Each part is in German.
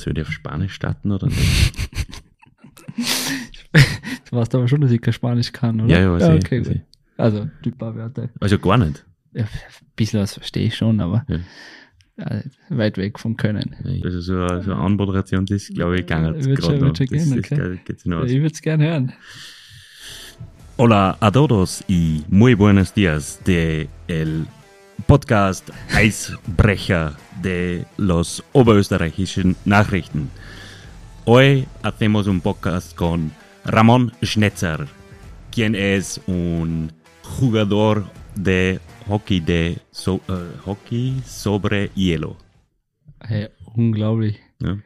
Soll ich auf Spanisch starten oder nicht? du weißt aber schon, dass ich kein Spanisch kann, oder? Ja, ja, weiß ja ich, okay, weiß gut. ich. Also, die paar Wörter. Also gar nicht. Ja, ein bisschen was verstehe ich schon, aber Ja. äh, weit weg vom Können. Also so eine, so eine Anmoderation, das glaube ich gar nicht. Wird schon- gerade wird schon gehen, das okay. geht- geht's hinaus. Ich würde es gerne hören. Hola a todos y muy buenos días de el Podcast Eisbrecher de los oberösterreichischen Nachrichten. Hoy hacemos un podcast con Ramón Schnetzer, quien es un jugador de hockey de so, eh, hockey sobre hielo. Hey, unglaublich. Ja.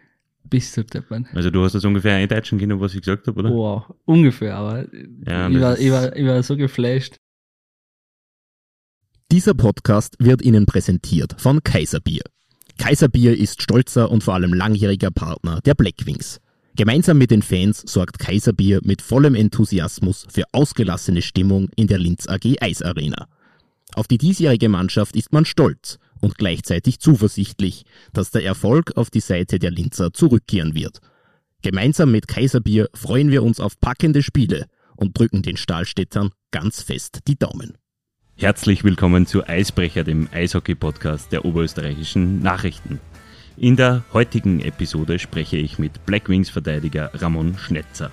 Bist du deppern. Also du hast das ungefähr eindeutschen können, was ich gesagt habe, oder? Wow, ungefähr, aber Ja, ich, war, ich, war, ich war so geflasht. Dieser Podcast wird Ihnen präsentiert von Kaiserbier. Kaiserbier ist stolzer und vor allem langjähriger Partner der Blackwings. Gemeinsam mit den Fans sorgt Kaiserbier mit vollem Enthusiasmus für ausgelassene Stimmung in der Linz AG Eisarena. Auf die diesjährige Mannschaft ist man stolz und gleichzeitig zuversichtlich, dass der Erfolg auf die Seite der Linzer zurückkehren wird. Gemeinsam mit Kaiserbier freuen wir uns auf packende Spiele und drücken den Stahlstädtern ganz fest die Daumen. Herzlich willkommen zu Eisbrecher, dem Eishockey-Podcast der oberösterreichischen Nachrichten. In der heutigen Episode spreche ich mit Blackwings-Verteidiger Ramon Schnetzer.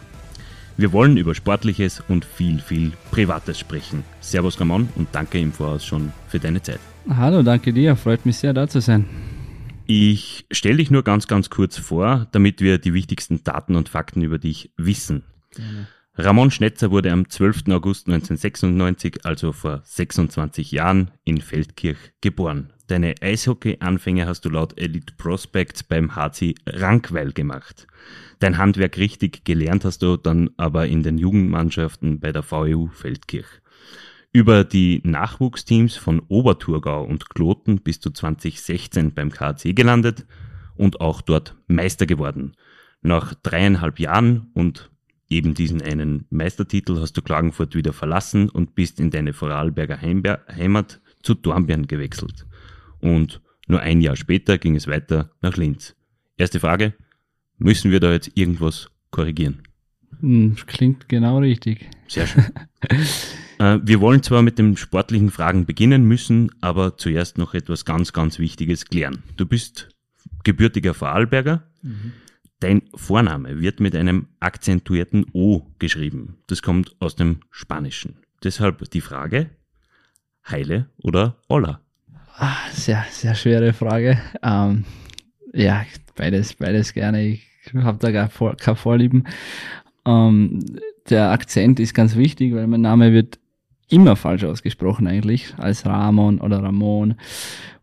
Wir wollen über Sportliches und viel, viel Privates sprechen. Servus Ramon und danke im Voraus schon für deine Zeit. Hallo, danke dir. Freut mich sehr, da zu sein. Ich stelle dich nur ganz, ganz kurz vor, damit wir die wichtigsten Daten und Fakten über dich wissen. Ramon Schnetzer wurde am 12. August 1996, also vor 26 Jahren, in Feldkirch geboren. Deine Eishockey-Anfänge hast du laut Elite Prospects beim HC Rankweil gemacht. Dein Handwerk richtig gelernt hast du dann aber in den Jugendmannschaften bei der VEU Feldkirch. Über die Nachwuchsteams von Oberthurgau und Kloten bist du 2016 beim KAC gelandet und auch dort Meister geworden. Nach dreieinhalb Jahren und eben diesen einen Meistertitel hast du Klagenfurt wieder verlassen und bist in deine Vorarlberger Heimber- Heimat zu Dornbirn gewechselt. Und nur ein Jahr später ging es weiter nach Linz. Erste Frage, müssen wir da jetzt irgendwas korrigieren? Hm, klingt genau richtig. Sehr schön. äh, wir wollen zwar mit den sportlichen Fragen beginnen müssen, aber zuerst noch etwas ganz, ganz Wichtiges klären. Du bist gebürtiger Vorarlberger. Dein Vorname wird mit einem akzentuierten O geschrieben. Das kommt aus dem Spanischen. Deshalb die Frage, Heile oder Olla? Ah, sehr, sehr schwere Frage. Ähm, ja, beides, beides gerne. Ich habe da gar vor, keine Vorlieben. Ähm, der Akzent ist ganz wichtig, weil mein Name wird immer falsch ausgesprochen eigentlich, als Ramon oder Ramon.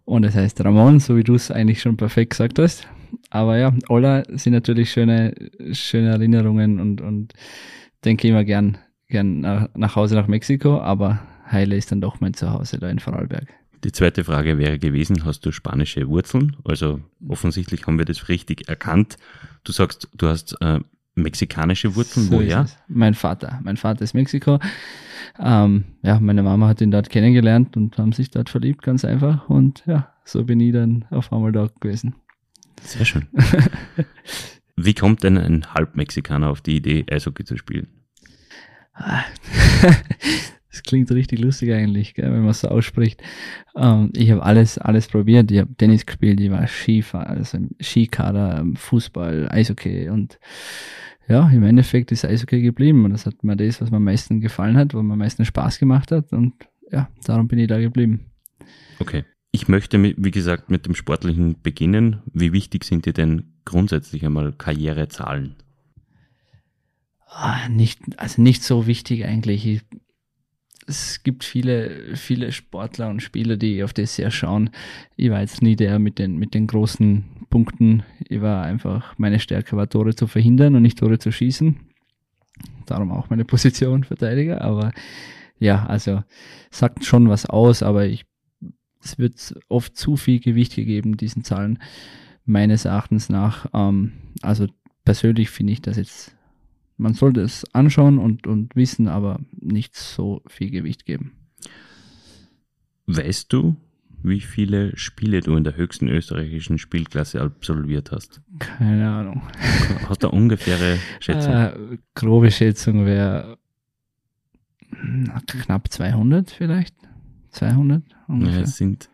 Und es heißt Ramon, so wie du es eigentlich schon perfekt gesagt hast. Aber ja, Olla sind natürlich schöne, schöne Erinnerungen und, und denke immer gern, gern nach, nach Hause nach Mexiko, aber Heile ist dann doch mein Zuhause da in Vorarlberg. Die zweite Frage wäre gewesen, hast du spanische Wurzeln? Also offensichtlich haben wir das richtig erkannt. Du sagst, du hast äh, mexikanische Wurzeln. So Woher? Mein Vater. Mein Vater ist Mexiko. Ähm, ja, meine Mama hat ihn dort kennengelernt und haben sich dort verliebt, ganz einfach. Und ja, so bin ich dann auf einmal dort gewesen. Sehr schön. Wie kommt denn ein Halbmexikaner auf die Idee, Eishockey zu spielen? Das klingt richtig lustig eigentlich, gell, wenn man es so ausspricht. Ähm, ich habe alles, alles probiert. Ich habe Tennis gespielt, ich war Skifahrer, also im Skikader, ähm, Fußball, Eishockey und ja, im Endeffekt ist Eishockey geblieben und das hat mir das, was mir am meisten gefallen hat, was mir am meisten Spaß gemacht hat und ja, darum bin ich da geblieben. Okay. Ich möchte, wie gesagt, mit dem Sportlichen beginnen. Wie wichtig sind dir denn grundsätzlich einmal Karrierezahlen? Ah, nicht, also nicht so wichtig eigentlich. Ich, es gibt viele, viele Sportler und Spieler, die auf das sehr schauen. Ich war jetzt nie der mit den, mit den großen Punkten. Ich war einfach, meine Stärke war Tore zu verhindern und nicht Tore zu schießen. Darum auch meine Position Verteidiger. Aber ja, also sagt schon was aus, aber ich, es wird oft zu viel Gewicht gegeben, diesen Zahlen, meines Erachtens nach. Ähm, also persönlich finde ich das jetzt man sollte es anschauen und, und wissen, aber nicht so viel Gewicht geben. Weißt du, wie viele Spiele du in der höchsten österreichischen Spielklasse absolviert hast? Keine Ahnung. Hast du eine ungefähre Schätzung? Äh, grobe Schätzung wäre knapp 200 vielleicht. 200 ungefähr. Ja, es sind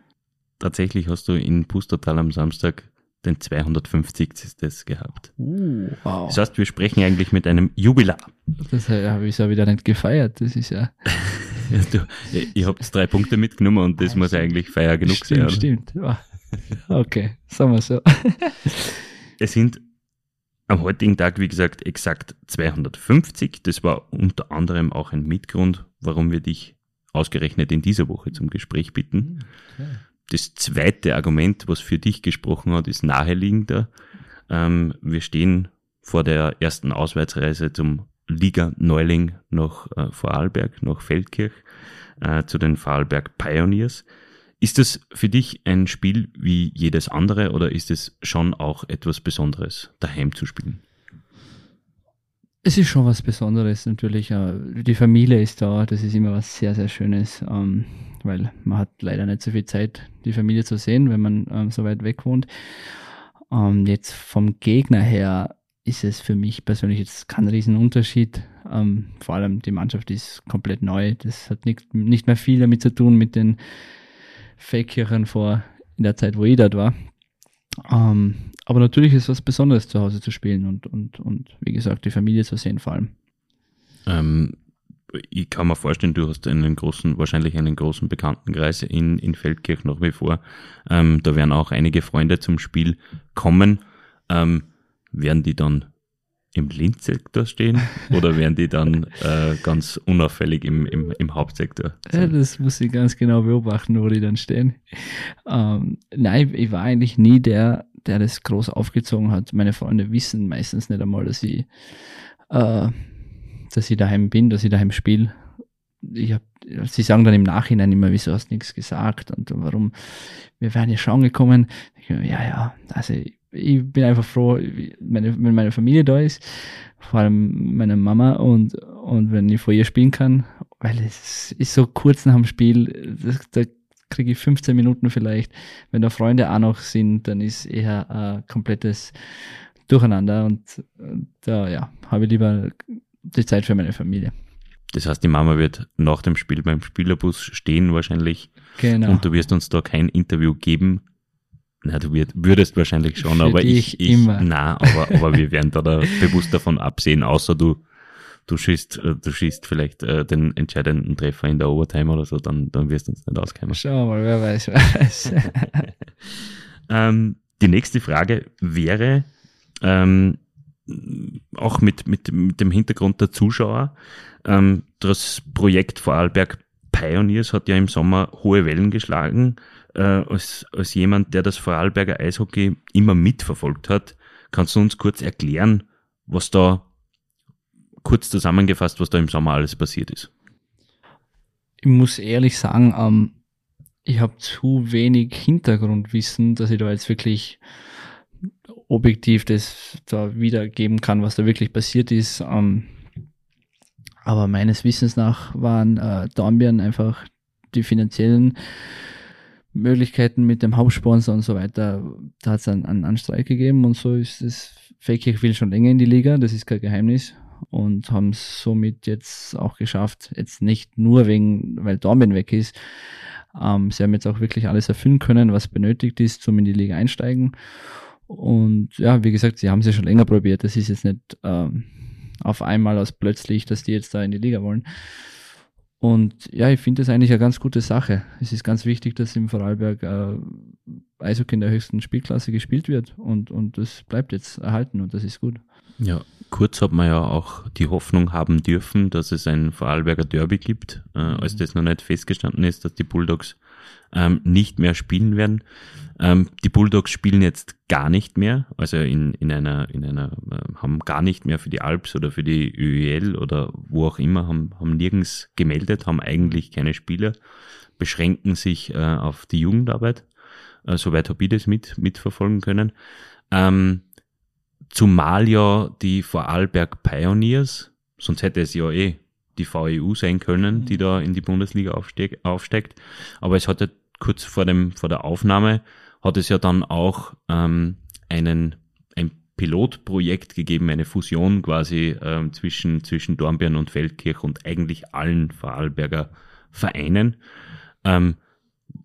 tatsächlich hast du in Pustertal am Samstag den 250. gehabt. Uh, wow. Das heißt, wir sprechen eigentlich mit einem Jubilar. Das habe ich ja wieder nicht gefeiert. Das ist ja. Ja, du, ich habe drei Punkte mitgenommen und das muss eigentlich Feier genug stimmt, sein. Stimmt, ja. Okay, sagen wir so. Es sind am heutigen Tag, wie gesagt, exakt 250. Das war unter anderem auch ein Mitgrund, warum wir dich ausgerechnet in dieser Woche zum Gespräch bitten. Okay. Das zweite Argument, was für dich gesprochen hat, ist naheliegender. Ähm, wir stehen vor der ersten Auswärtsreise zum Liga Neuling nach äh, Vorarlberg, nach Feldkirch, äh, zu den Vorarlberg Pioneers. Ist das für dich ein Spiel wie jedes andere oder ist es schon auch etwas Besonderes, daheim zu spielen? Es ist schon was Besonderes natürlich. äh, Die Familie ist da, das ist immer was sehr, sehr Schönes, ähm, weil man hat leider nicht so viel Zeit, die Familie zu sehen, wenn man ähm, so weit weg wohnt. Ähm, Jetzt vom Gegner her ist es für mich persönlich jetzt kein Riesenunterschied. Vor allem die Mannschaft ist komplett neu. Das hat nicht, nicht mehr viel damit zu tun mit den Fake-Kirchen vor in der Zeit, wo ich dort war. Ähm, aber natürlich ist es was Besonderes zu Hause zu spielen und, und, und wie gesagt, die Familie zu sehen vor allem. Ähm, ich kann mir vorstellen, du hast einen großen, wahrscheinlich einen großen Bekanntenkreis in, in Feldkirch nach wie vor. Ähm, da werden auch einige Freunde zum Spiel kommen. Ähm, werden die dann im Linzsektor stehen oder werden die dann äh, ganz unauffällig im, im, im Hauptsektor? Ja, das muss ich ganz genau beobachten, wo die dann stehen. Ähm, nein, ich war eigentlich nie der, der das groß aufgezogen hat. Meine Freunde wissen meistens nicht einmal, dass ich, äh, dass ich daheim bin, dass ich daheim spiele. Ich hab, sie sagen dann im Nachhinein immer, wieso hast du nichts gesagt und warum, wir wären ja schon gekommen. Ich, ja, ja, also ich bin einfach froh, meine, wenn meine Familie da ist, vor allem meine Mama und, und wenn ich vor ihr spielen kann, weil es ist so kurz nach dem Spiel, da kriege ich 15 Minuten vielleicht. Wenn da Freunde auch noch sind, dann ist eher ein komplettes Durcheinander und da ja, habe ich lieber die Zeit für meine Familie. Das heißt, die Mama wird nach dem Spiel beim Spielerbus stehen wahrscheinlich Genau. und du wirst uns da kein Interview geben. Na, du würd, würdest wahrscheinlich schon, Für aber ich, ich immer. na, aber, aber wir werden da, da bewusst davon absehen, außer du, du schießt, äh, du schießt vielleicht äh, den entscheidenden Treffer in der Overtime oder so, dann, dann wirst du uns nicht auskommen. Schauen wir mal, wer weiß, wer weiß. Ähm, die nächste Frage wäre, ähm, auch mit, mit, mit dem Hintergrund der Zuschauer, ähm, das Projekt Vorarlberg Pioneers hat ja im Sommer hohe Wellen geschlagen. Äh, als, als jemand, der das Vorarlberger Eishockey immer mitverfolgt hat, kannst du uns kurz erklären, was da, kurz zusammengefasst, was da im Sommer alles passiert ist? ich muss ehrlich sagen, ähm, ich habe zu wenig Hintergrundwissen, dass ich da jetzt wirklich objektiv das da wiedergeben kann, was da wirklich passiert ist. Ähm, aber meines Wissens nach waren äh, Dornbirn einfach die finanziellen Möglichkeiten mit dem Hauptsponsor und so weiter. Da hat es einen, einen, einen Streik gegeben und so ist es. Feldkirch will schon länger in die Liga, das ist kein Geheimnis und haben es somit jetzt auch geschafft, jetzt nicht nur wegen, weil Dornbirn weg ist, ähm, sie haben jetzt auch wirklich alles erfüllen können, was benötigt ist, zum in die Liga einsteigen. Und ja, wie gesagt, sie haben es ja schon länger probiert. Das ist jetzt nicht ähm, auf einmal aus plötzlich, dass die jetzt da in die Liga wollen. Und ja, ich finde das eigentlich eine ganz gute Sache. Es ist ganz wichtig, dass im Vorarlberg äh, Eishockey in der höchsten Spielklasse gespielt wird und, und das bleibt jetzt erhalten und das ist gut. Ja, kurz hat man ja auch die Hoffnung haben dürfen, dass es ein Vorarlberger Derby gibt, äh, als das noch nicht festgestanden ist, dass die Bulldogs ähm, nicht mehr spielen werden. Ähm, die Bulldogs spielen jetzt gar nicht mehr, also in, in einer, in einer, äh, haben gar nicht mehr für die Alps oder für die ÖEL oder wo auch immer, haben, haben nirgends gemeldet, haben eigentlich keine Spieler, beschränken sich äh, auf die Jugendarbeit. Äh, soweit habe ich das mit, mitverfolgen können. Ähm, zumal ja die Vorarlberg Pioneers, sonst hätte es ja eh die VEU sein können, die da in die Bundesliga aufsteig, aufsteigt. Aber es hat ja kurz vor, dem, vor der Aufnahme hat es ja dann auch ähm, einen, ein Pilotprojekt gegeben, eine Fusion quasi ähm, zwischen, zwischen Dornbirn und Feldkirch und eigentlich allen Vorarlberger Vereinen. Ähm,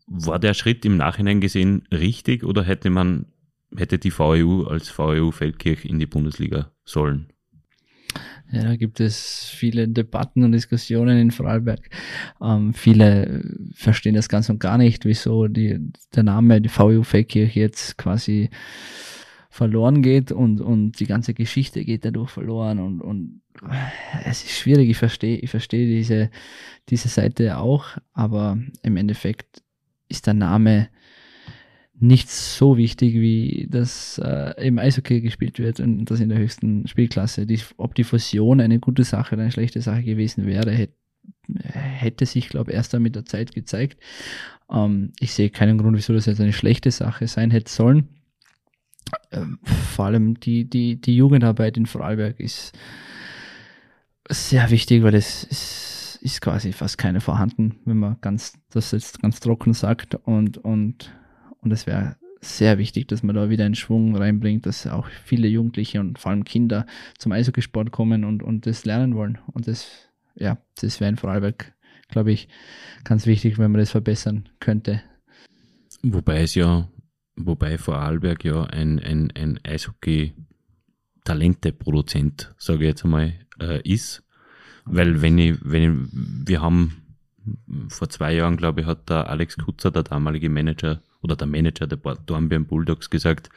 war der Schritt im Nachhinein gesehen richtig oder hätte man, hätte die VEU als VEU Feldkirch in die Bundesliga sollen? Ja, da gibt es viele Debatten und Diskussionen in Vorarlberg. Ähm, viele verstehen das ganz und gar nicht, wieso die, der Name, die VU Feldkirch jetzt quasi verloren geht und, und die ganze Geschichte geht dadurch verloren und, und es ist schwierig, ich verstehe, ich verstehe diese, diese Seite auch, aber im Endeffekt ist der Name nicht so wichtig, wie das äh, im Eishockey gespielt wird und das in der höchsten Spielklasse. Die, ob die Fusion eine gute Sache oder eine schlechte Sache gewesen wäre, hätte, hätte sich, glaube ich, erst dann mit der Zeit gezeigt. Ähm, ich sehe keinen Grund, wieso das jetzt eine schlechte Sache sein hätte sollen. Ähm, vor allem die, die, die Jugendarbeit in Vorarlberg ist sehr wichtig, weil es ist, ist quasi fast keine vorhanden, wenn man ganz, das jetzt ganz trocken sagt und, und und es wäre sehr wichtig, dass man da wieder einen Schwung reinbringt, dass auch viele Jugendliche und vor allem Kinder zum Eishockeysport kommen und, und das lernen wollen. Und das, ja, das wäre in Vorarlberg, glaube ich, ganz wichtig, wenn man das verbessern könnte. Wobei es ja, wobei Vorarlberg ja ein, ein, ein Eishockey-Talente-Produzent, sage ich jetzt einmal, äh, ist. Weil wenn ich, wenn ich, wir haben vor zwei Jahren, glaube ich, hat der Alex Kutzer, der damalige Manager, oder der Manager der Dornbirn Bulldogs gesagt,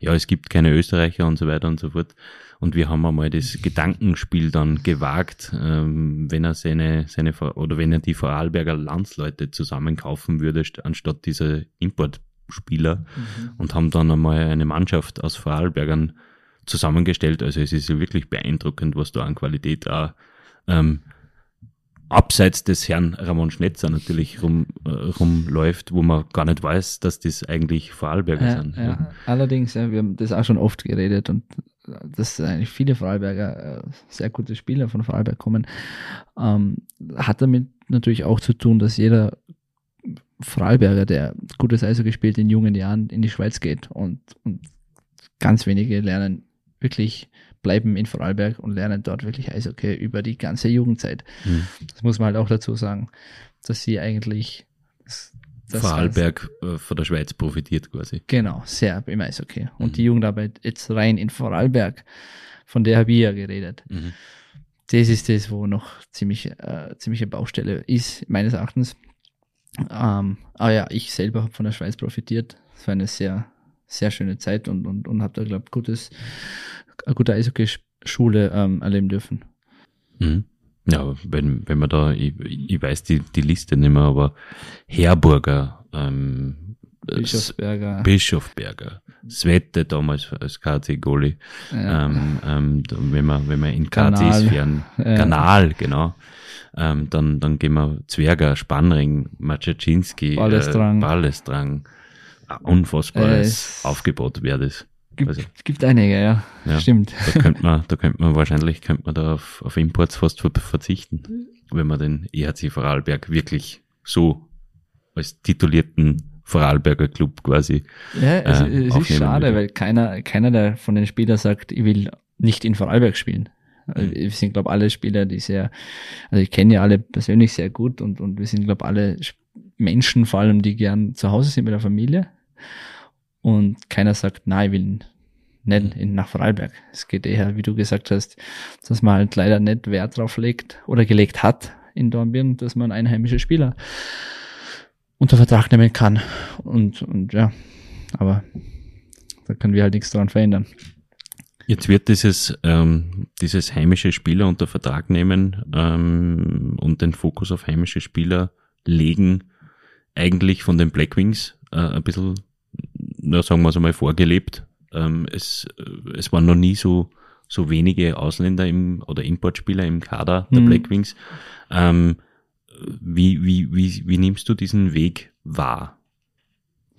ja, es gibt keine Österreicher und so weiter und so fort. Und wir haben einmal das Gedankenspiel dann gewagt, ähm, wenn er seine, seine, oder wenn er die Vorarlberger Landsleute zusammenkaufen würde, anstatt dieser Importspieler mhm. und haben dann einmal eine Mannschaft aus Vorarlbergern zusammengestellt. Also es ist wirklich beeindruckend, was da an Qualität auch ähm, abseits des Herrn Ramon Schnetzer natürlich rum, äh, rumläuft, wo man gar nicht weiß, dass das eigentlich Vorarlberger ja, sind. Ja. ja. Allerdings, ja, wir haben das auch schon oft geredet und dass eigentlich viele Vorarlberger, äh, sehr gute Spieler von Vorarlberg kommen, ähm, hat damit natürlich auch zu tun, dass jeder Vorarlberger, der gutes Eishockey spielt, in jungen Jahren in die Schweiz geht und, und ganz wenige lernen wirklich bleiben in Vorarlberg und lernen dort wirklich Eishockey über die ganze Jugendzeit. Mhm. Das muss man halt auch dazu sagen, dass sie eigentlich das Vorarlberg äh, von der Schweiz profitiert quasi. Genau, sehr im Eishockey. Und mhm. die Jugendarbeit jetzt rein in Vorarlberg, von der habe ich ja geredet. Mhm. Das ist das, wo noch ziemlich, äh, ziemliche Baustelle ist, meines Erachtens. Ähm, aber ja, ich selber habe von der Schweiz profitiert. Es war eine sehr, sehr schöne Zeit und, und, und habe da, glaube ich, gutes, eine gute Eishockey-Schule ähm, erleben dürfen. Mhm. Ja, wenn, wenn man da, ich, ich weiß die, die Liste nicht mehr, aber Herburger, ähm, Bischofsberger, Bischofberger, Svette damals als KC-Goli, ja. ähm, ähm, wenn man, wenn man in KCs fähren, ja. Kanal, genau, ähm, dann, dann gehen wir Zwerger, Spannring, Maciacinski, Ballestrang, äh, Ballestrang, unfassbares äh, Aufgebot wäre das. Gibt, also, gibt einige, ja. ja. Stimmt. Da könnte man, da könnte man wahrscheinlich, könnte man da auf, auf Imports fast verzichten, wenn man den EHC Vorarlberg wirklich so als titulierten Vorarlberger Club quasi. Ja, es, äh, es ist schade, würde. weil keiner, keiner der von den Spielern sagt, ich will nicht in Vorarlberg spielen. Also wir sind, glaube alle Spieler, die sehr, also ich kenne ja alle persönlich sehr gut und, und wir sind, glaube alle Menschen vor allem, die gern zu Hause sind mit der Familie und keiner sagt, nein, ich will nicht in, nach Vorarlberg. Es geht eher, wie du gesagt hast, dass man halt leider nicht Wert drauf legt oder gelegt hat in Dornbirn, dass man einheimische Spieler unter Vertrag nehmen kann. Und, und ja, aber da können wir halt nichts daran verändern. Jetzt wird dieses, ähm, dieses heimische Spieler unter Vertrag nehmen ähm, und den Fokus auf heimische Spieler legen, eigentlich von den Blackwings äh, ein bisschen na, sagen wir es einmal, vorgelebt. Ähm, es, es waren noch nie so, so wenige Ausländer im, oder Importspieler im Kader der mhm. Blackwings. Ähm, wie, wie, wie, wie nimmst du diesen Weg wahr,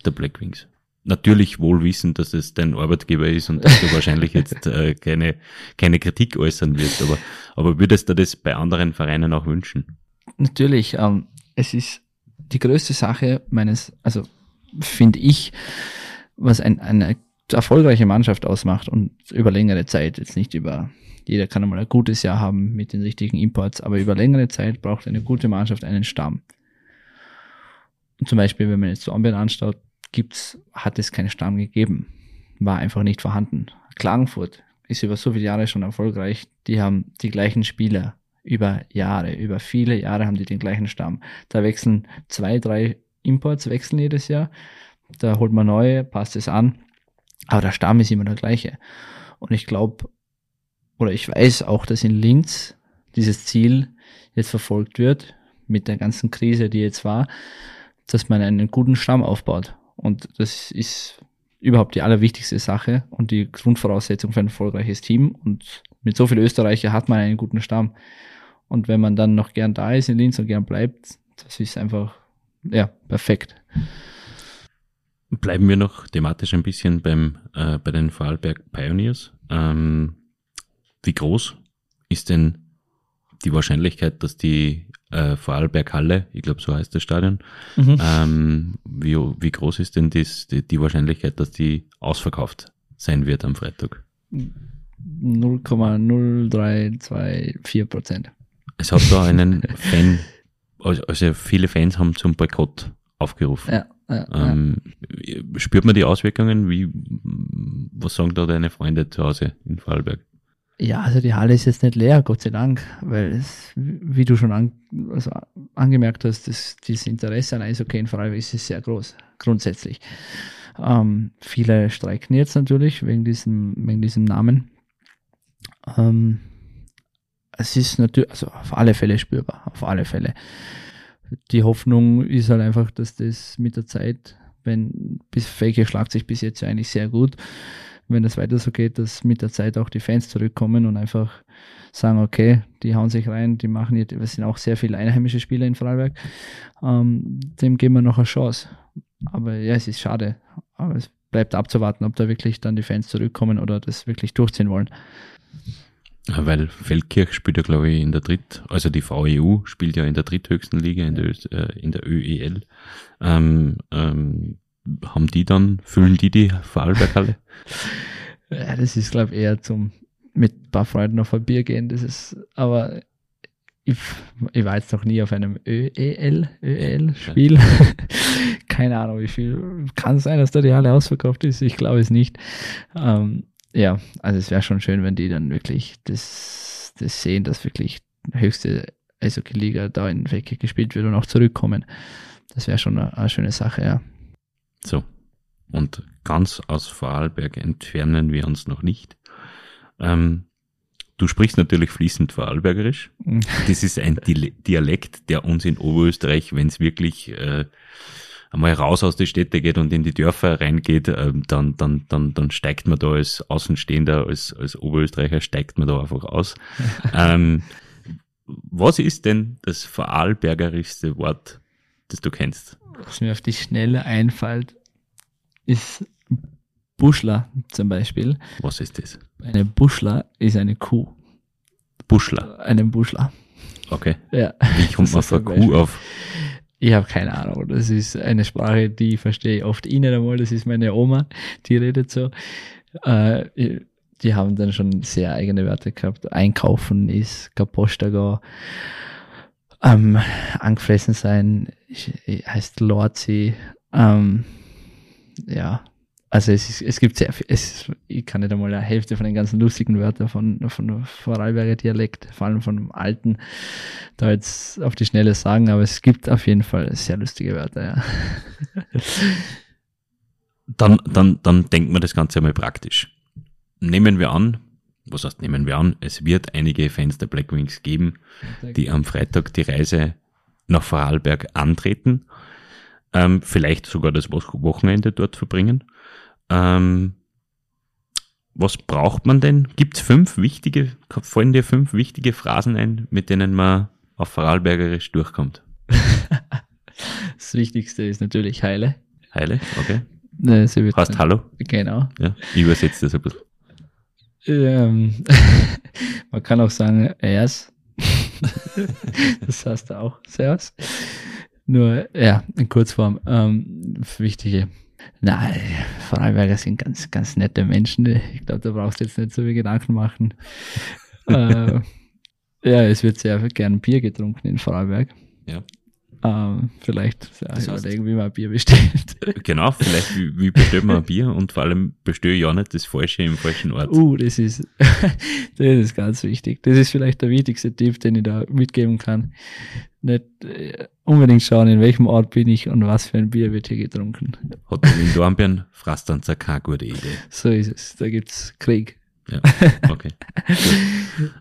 der Blackwings? Natürlich wohl wissen, dass es dein Arbeitgeber ist und dass du wahrscheinlich jetzt äh, keine, keine Kritik äußern wirst, aber, aber würdest du das bei anderen Vereinen auch wünschen? Natürlich, ähm, es ist die größte Sache meines, also finde ich, was ein, eine erfolgreiche Mannschaft ausmacht und über längere Zeit, jetzt nicht über, jeder kann einmal ein gutes Jahr haben mit den richtigen Imports, aber über längere Zeit braucht eine gute Mannschaft einen Stamm. Und zum Beispiel, wenn man jetzt Ambien anschaut, gibt's, hat es keinen Stamm gegeben. War einfach nicht vorhanden. Klagenfurt ist über so viele Jahre schon erfolgreich. Die haben die gleichen Spieler über Jahre, über viele Jahre haben die den gleichen Stamm. Da wechseln zwei, drei Imports, wechseln jedes Jahr. Da holt man neue, passt es an. Aber der Stamm ist immer der gleiche. Und ich glaube, oder ich weiß auch, dass in Linz dieses Ziel jetzt verfolgt wird, mit der ganzen Krise, die jetzt war, dass man einen guten Stamm aufbaut. Und das ist überhaupt die allerwichtigste Sache und die Grundvoraussetzung für ein erfolgreiches Team. Und mit so vielen Österreicher hat man einen guten Stamm. Und wenn man dann noch gern da ist in Linz und gern bleibt, das ist einfach, ja, perfekt. Bleiben wir noch thematisch ein bisschen beim, äh, bei den Vorarlberg Pioneers. Ähm, wie groß ist denn die Wahrscheinlichkeit, dass die äh, Vorarlberg Halle, ich glaube so heißt das Stadion, mhm. ähm, wie, wie groß ist denn das, die, die Wahrscheinlichkeit, dass die ausverkauft sein wird am Freitag? 0,0324 Prozent. Es hat da einen Fan, also viele Fans haben zum Boykott aufgerufen. Ja, ja, ähm, ja. Spürt man die Auswirkungen? Wie, was sagen da deine Freunde zu Hause in Vorarlberg? Ja, also die Halle ist jetzt nicht leer, Gott sei Dank, weil es, wie du schon an, also angemerkt hast, das, dieses Interesse an Eishockey in Freiburg ist sehr groß, grundsätzlich. Ähm, viele streiken jetzt natürlich wegen diesem, wegen diesem Namen. Ähm, es ist natürlich, also auf alle Fälle spürbar, auf alle Fälle. Die Hoffnung ist halt einfach, dass das mit der Zeit, wenn bis Fake schlagt sich bis jetzt ja eigentlich sehr gut, wenn das weiter so geht, dass mit der Zeit auch die Fans zurückkommen und einfach sagen, okay, die hauen sich rein, die machen jetzt, es sind auch sehr viele einheimische Spieler in Freiberg, ähm, dem geben wir noch eine Chance. Aber ja, es ist schade. Aber es bleibt abzuwarten, ob da wirklich dann die Fans zurückkommen oder das wirklich durchziehen wollen. Weil Feldkirch spielt ja, glaube ich, in der Dritt, also die VEU spielt ja in der dritthöchsten Liga, in der, äh, in der ÖEL. Ähm, ähm, haben die dann, füllen die die Vorarlberghalle? ja, das ist, glaube ich, eher zum mit ein paar Freunden auf ein Bier gehen. Das ist, aber ich, ich war jetzt noch nie auf einem ÖEL, ÖEL-Spiel. Ja. Keine Ahnung, wie viel. Kann sein, dass da die Halle ausverkauft ist. Ich glaube es nicht. Ähm, ja, also es wäre schon schön, wenn die dann wirklich das, das sehen, dass wirklich höchste Eishockey-Liga da in Wecke gespielt wird und auch zurückkommen. Das wäre schon eine, eine schöne Sache, ja. So. Und ganz aus Vorarlberg entfernen wir uns noch nicht. Ähm, du sprichst natürlich fließend Vorarlbergerisch. Mhm. Das ist ein Dialekt, der uns in Oberösterreich, wenn es wirklich äh, einmal raus aus die Städte geht und in die Dörfer reingeht, äh, dann, dann, dann, dann steigt man da als Außenstehender, als, als Oberösterreicher, steigt man da einfach aus. ähm, was ist denn das Vorarlbergerischste Wort, das du kennst? was mir auf die Schnelle einfällt, ist Buschler zum Beispiel. Was ist das? Eine Buschler ist eine Kuh. Buschler? Eine Buschler. Okay. Ja. Wie kommt man von Kuh auf? Ich habe keine Ahnung. Das ist eine Sprache, die verstehe ich oft ihnen einmal. Das ist meine Oma, die redet so. Äh, die haben dann schon sehr eigene Werte gehabt. Einkaufen ist Kapostaga ähm, angefressen sein, heißt Lordsee. Ähm, ja, also es, ist, es gibt sehr viel, es, ich kann nicht einmal eine Hälfte von den ganzen lustigen Wörtern von, von Vorarlberger Dialekt, vor allem von alten, da jetzt auf die Schnelle sagen, aber es gibt auf jeden Fall sehr lustige Wörter, ja. Dann, dann, dann denkt man das Ganze einmal praktisch. Nehmen wir an, was heißt, nehmen wir an, es wird einige Fans der Black Wings geben, die am Freitag die Reise nach Vorarlberg antreten, ähm, vielleicht sogar das Wochenende dort verbringen. Ähm, was braucht man denn? Gibt es fünf wichtige, fallen dir fünf wichtige Phrasen ein, mit denen man auf Vorarlbergerisch durchkommt? das Wichtigste ist natürlich Heile. Heile, okay. Ne, Heißt Hallo? Genau. Ja, ich übersetze das ein bisschen. Ähm, man kann auch sagen, ist. das heißt auch, Servus. Nur, ja, in Kurzform, ähm, wichtige. Nein, Vorarlberger sind ganz, ganz nette Menschen. Ich glaube, da brauchst du jetzt nicht so viel Gedanken machen. äh, ja, es wird sehr gern Bier getrunken in Vorarlberg. Ja. Ähm, vielleicht ja, Das heißt- überlegen, wie man Bier bestellt. Genau, vielleicht wie, wie bestellt man ein Bier und vor allem bestelle ich auch nicht das Falsche im falschen Ort. Uh, das ist, das ist ganz wichtig. Das ist vielleicht der wichtigste Tipp, den ich da mitgeben kann. Nicht äh, unbedingt schauen, in welchem Ort bin ich und was für ein Bier wird hier getrunken. Hat man in Dornbirn, dann keine gute Idee. So ist es. Da gibt's Krieg. Ja, okay.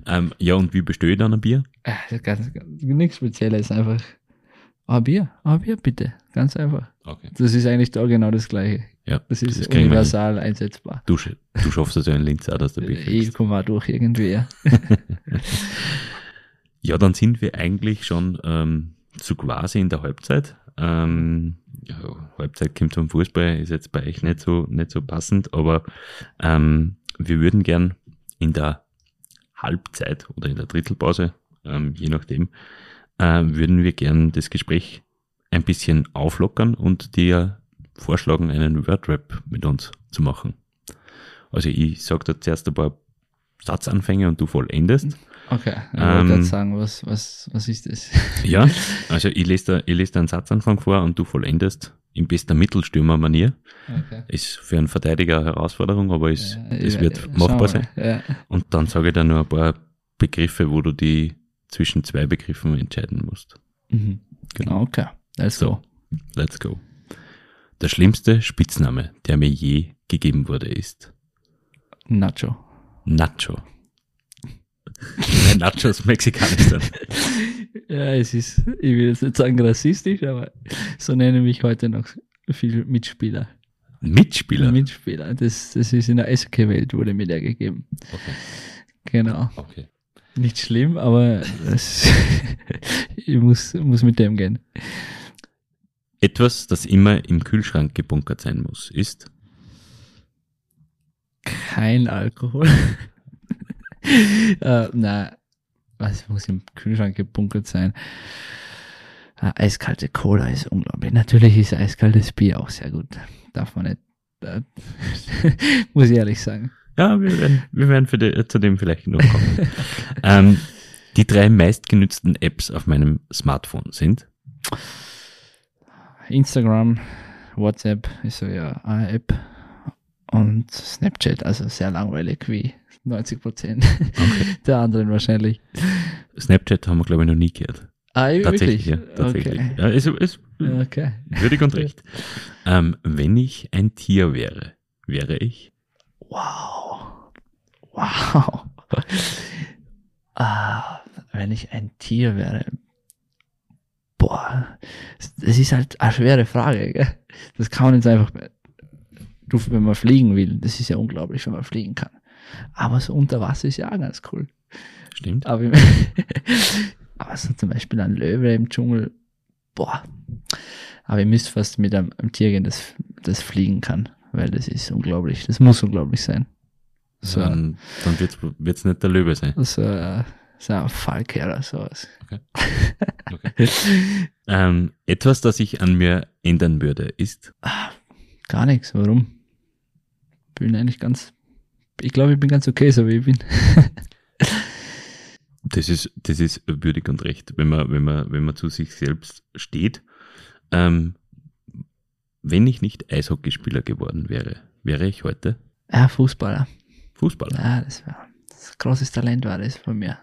Ähm, ja, und wie bestelle ich dann ein Bier? Ist ganz, ganz, nichts Spezielles, einfach ein Bier, ein Bier bitte. Ganz einfach. Okay. Das ist eigentlich da genau das Gleiche. Ja, Das ist hin. universal einsetzbar. Du, du schaffst es ja in Linz auch, dass der Bier Ich komme auch durch irgendwie. Ja. Ja, dann sind wir eigentlich schon ähm, so quasi in der Halbzeit. Ähm, ja, Halbzeit kommt vom Fußball, ist jetzt bei euch nicht so, nicht so passend, aber ähm, wir würden gern in der Halbzeit oder in der Drittelpause, ähm, je nachdem, äh, würden wir gern das Gespräch ein bisschen auflockern und dir vorschlagen, einen Wordrap mit uns zu machen. Also ich sag da zuerst ein paar Satzanfänge und du vollendest. Okay, ich Ähm, wollte sagen, was, was, was ist das? Ja, also ich lese da, ich lese da einen Satzanfang vor und du vollendest in bester Mittelstürmer-Manier. Okay. Ist für einen Verteidiger eine Herausforderung, aber es, Ja, es wird machbar sein. Ja. Und dann sage ich dir nur ein paar Begriffe, wo du die zwischen zwei Begriffen entscheiden musst. Mhm. Genau. Okay, let's So. go. Let's go. Der schlimmste Spitzname, der mir je gegeben wurde, ist Nacho. Nacho. Nein, Nacho ist mexikanisch dann. Ja, es ist, ich will jetzt nicht sagen rassistisch, aber so nennen mich heute noch viele Mitspieler. Mitspieler. Mitspieler. Das, das ist in der Eishockey-Welt, wurde mir der gegeben. Okay. Genau. okay. Nicht schlimm, aber das, ich muss, muss mit dem gehen. Etwas, das immer im Kühlschrank gebunkert sein muss, ist Kein Alkohol. äh, na, was muss im Kühlschrank gebunkert sein? Ah, eiskalte Cola ist unglaublich. Natürlich ist eiskaltes Bier auch sehr gut. Darf man nicht. Äh, muss ich ehrlich sagen. Ja, wir werden, wir werden die, zu dem vielleicht noch kommen. ähm, die drei meistgenützten Apps auf meinem Smartphone sind Instagram, WhatsApp ist so ja eine App und Snapchat, also sehr langweilig wie 90 Prozent der anderen wahrscheinlich. Snapchat haben wir, glaube ich, noch nie gehört. Ah, Tatsächlich, wirklich? ja. Tatsächlich. Okay. Ja, ist, ist Okay. würdig und recht. Ähm, wenn ich ein Tier wäre, wäre ich Wow. Wow. Ah, wenn ich ein Tier wäre. Boah, das ist halt eine schwere Frage. Gell? Das kann man jetzt einfach, du, wenn man fliegen will, das ist ja unglaublich, wenn man fliegen kann. Aber so unter Wasser ist ja auch ganz cool. Stimmt. Aber, aber so zum Beispiel ein Löwe im Dschungel, boah. Aber ihr müsst fast mit einem, einem Tier gehen, das, das fliegen kann, weil das ist unglaublich. Das muss unglaublich sein. So, Dann, dann wird's wird's nicht der Löwe sein. so, so ein Falke oder sowas. Okay. ähm, etwas, das ich an mir ändern würde, ist Ah, gar nichts. Warum? Bin eigentlich ganz, ich glaube, ich bin ganz okay, so wie ich bin. Das ist, das ist würdig und recht, wenn man, wenn man, wenn man zu sich selbst steht. Ähm, wenn ich nicht Eishockeyspieler geworden wäre, wäre ich heute Ja, Fußballer. Fußballer. Ja, das war, das großes Talent war das von mir.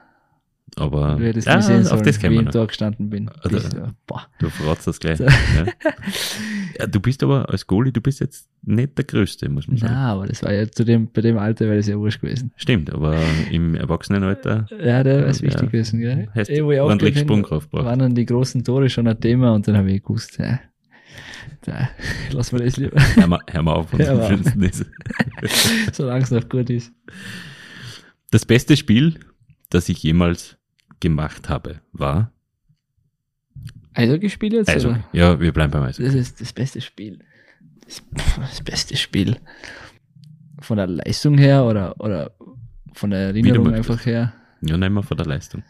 Aber Du hättest ja, mich sehen auf sollen, das wie ich im. Tor gestanden bin. Oder- Ich so, boah. Du verratst das gleich. So. Ja. ja, du bist aber als Goalie, du bist jetzt nicht der Größte, muss man sagen. Na, aber das war ja zu dem, bei dem Alter wäre das ja wurscht gewesen. Stimmt, aber im Erwachsenenalter Ja, der ist Ja. wichtig gewesen, gell? hast Eh, du wo ich ordentlich Sprungkraft braucht. waren dann die großen Tore schon ein Thema und dann habe ich gewusst, ja, da, lass mal das lieber, Hör mal, hör mal auf, was am schönsten ist. solange es noch gut ist. Das beste Spiel, das ich jemals gemacht habe, war Eishockey spiel jetzt? Also, oder? ja, wir bleiben beim Eis. Das ist das beste Spiel. Das, das beste Spiel. Von der Leistung her oder, oder von der Erinnerung einfach her. Ja, nehmen wir von der Leistung.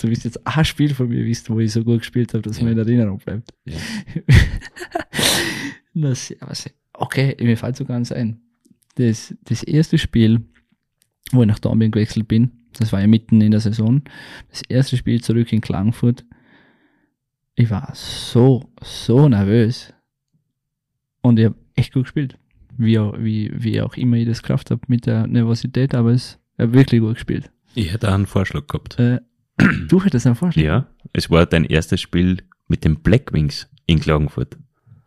Du wisst jetzt ein Spiel von mir wisst, wo ich so gut gespielt habe, dass Ja. mir in Erinnerung bleibt. Ja. Was, okay, mir fällt sogar eins ein. Das, das erste Spiel, wo ich nach Dornbirn gewechselt bin, das war ja mitten in der Saison, das erste Spiel zurück in Klagenfurt, ich war so, so nervös. Und ich habe echt gut gespielt. Wie, auch- wie, wie auch immer ich das geschafft habe mit der Nervosität, aber es habe wirklich gut gespielt. Ich hätte auch einen Vorschlag gehabt. Äh, du hättest einen Vorschlag. Ja, es war dein erstes Spiel mit den Blackwings in Klagenfurt.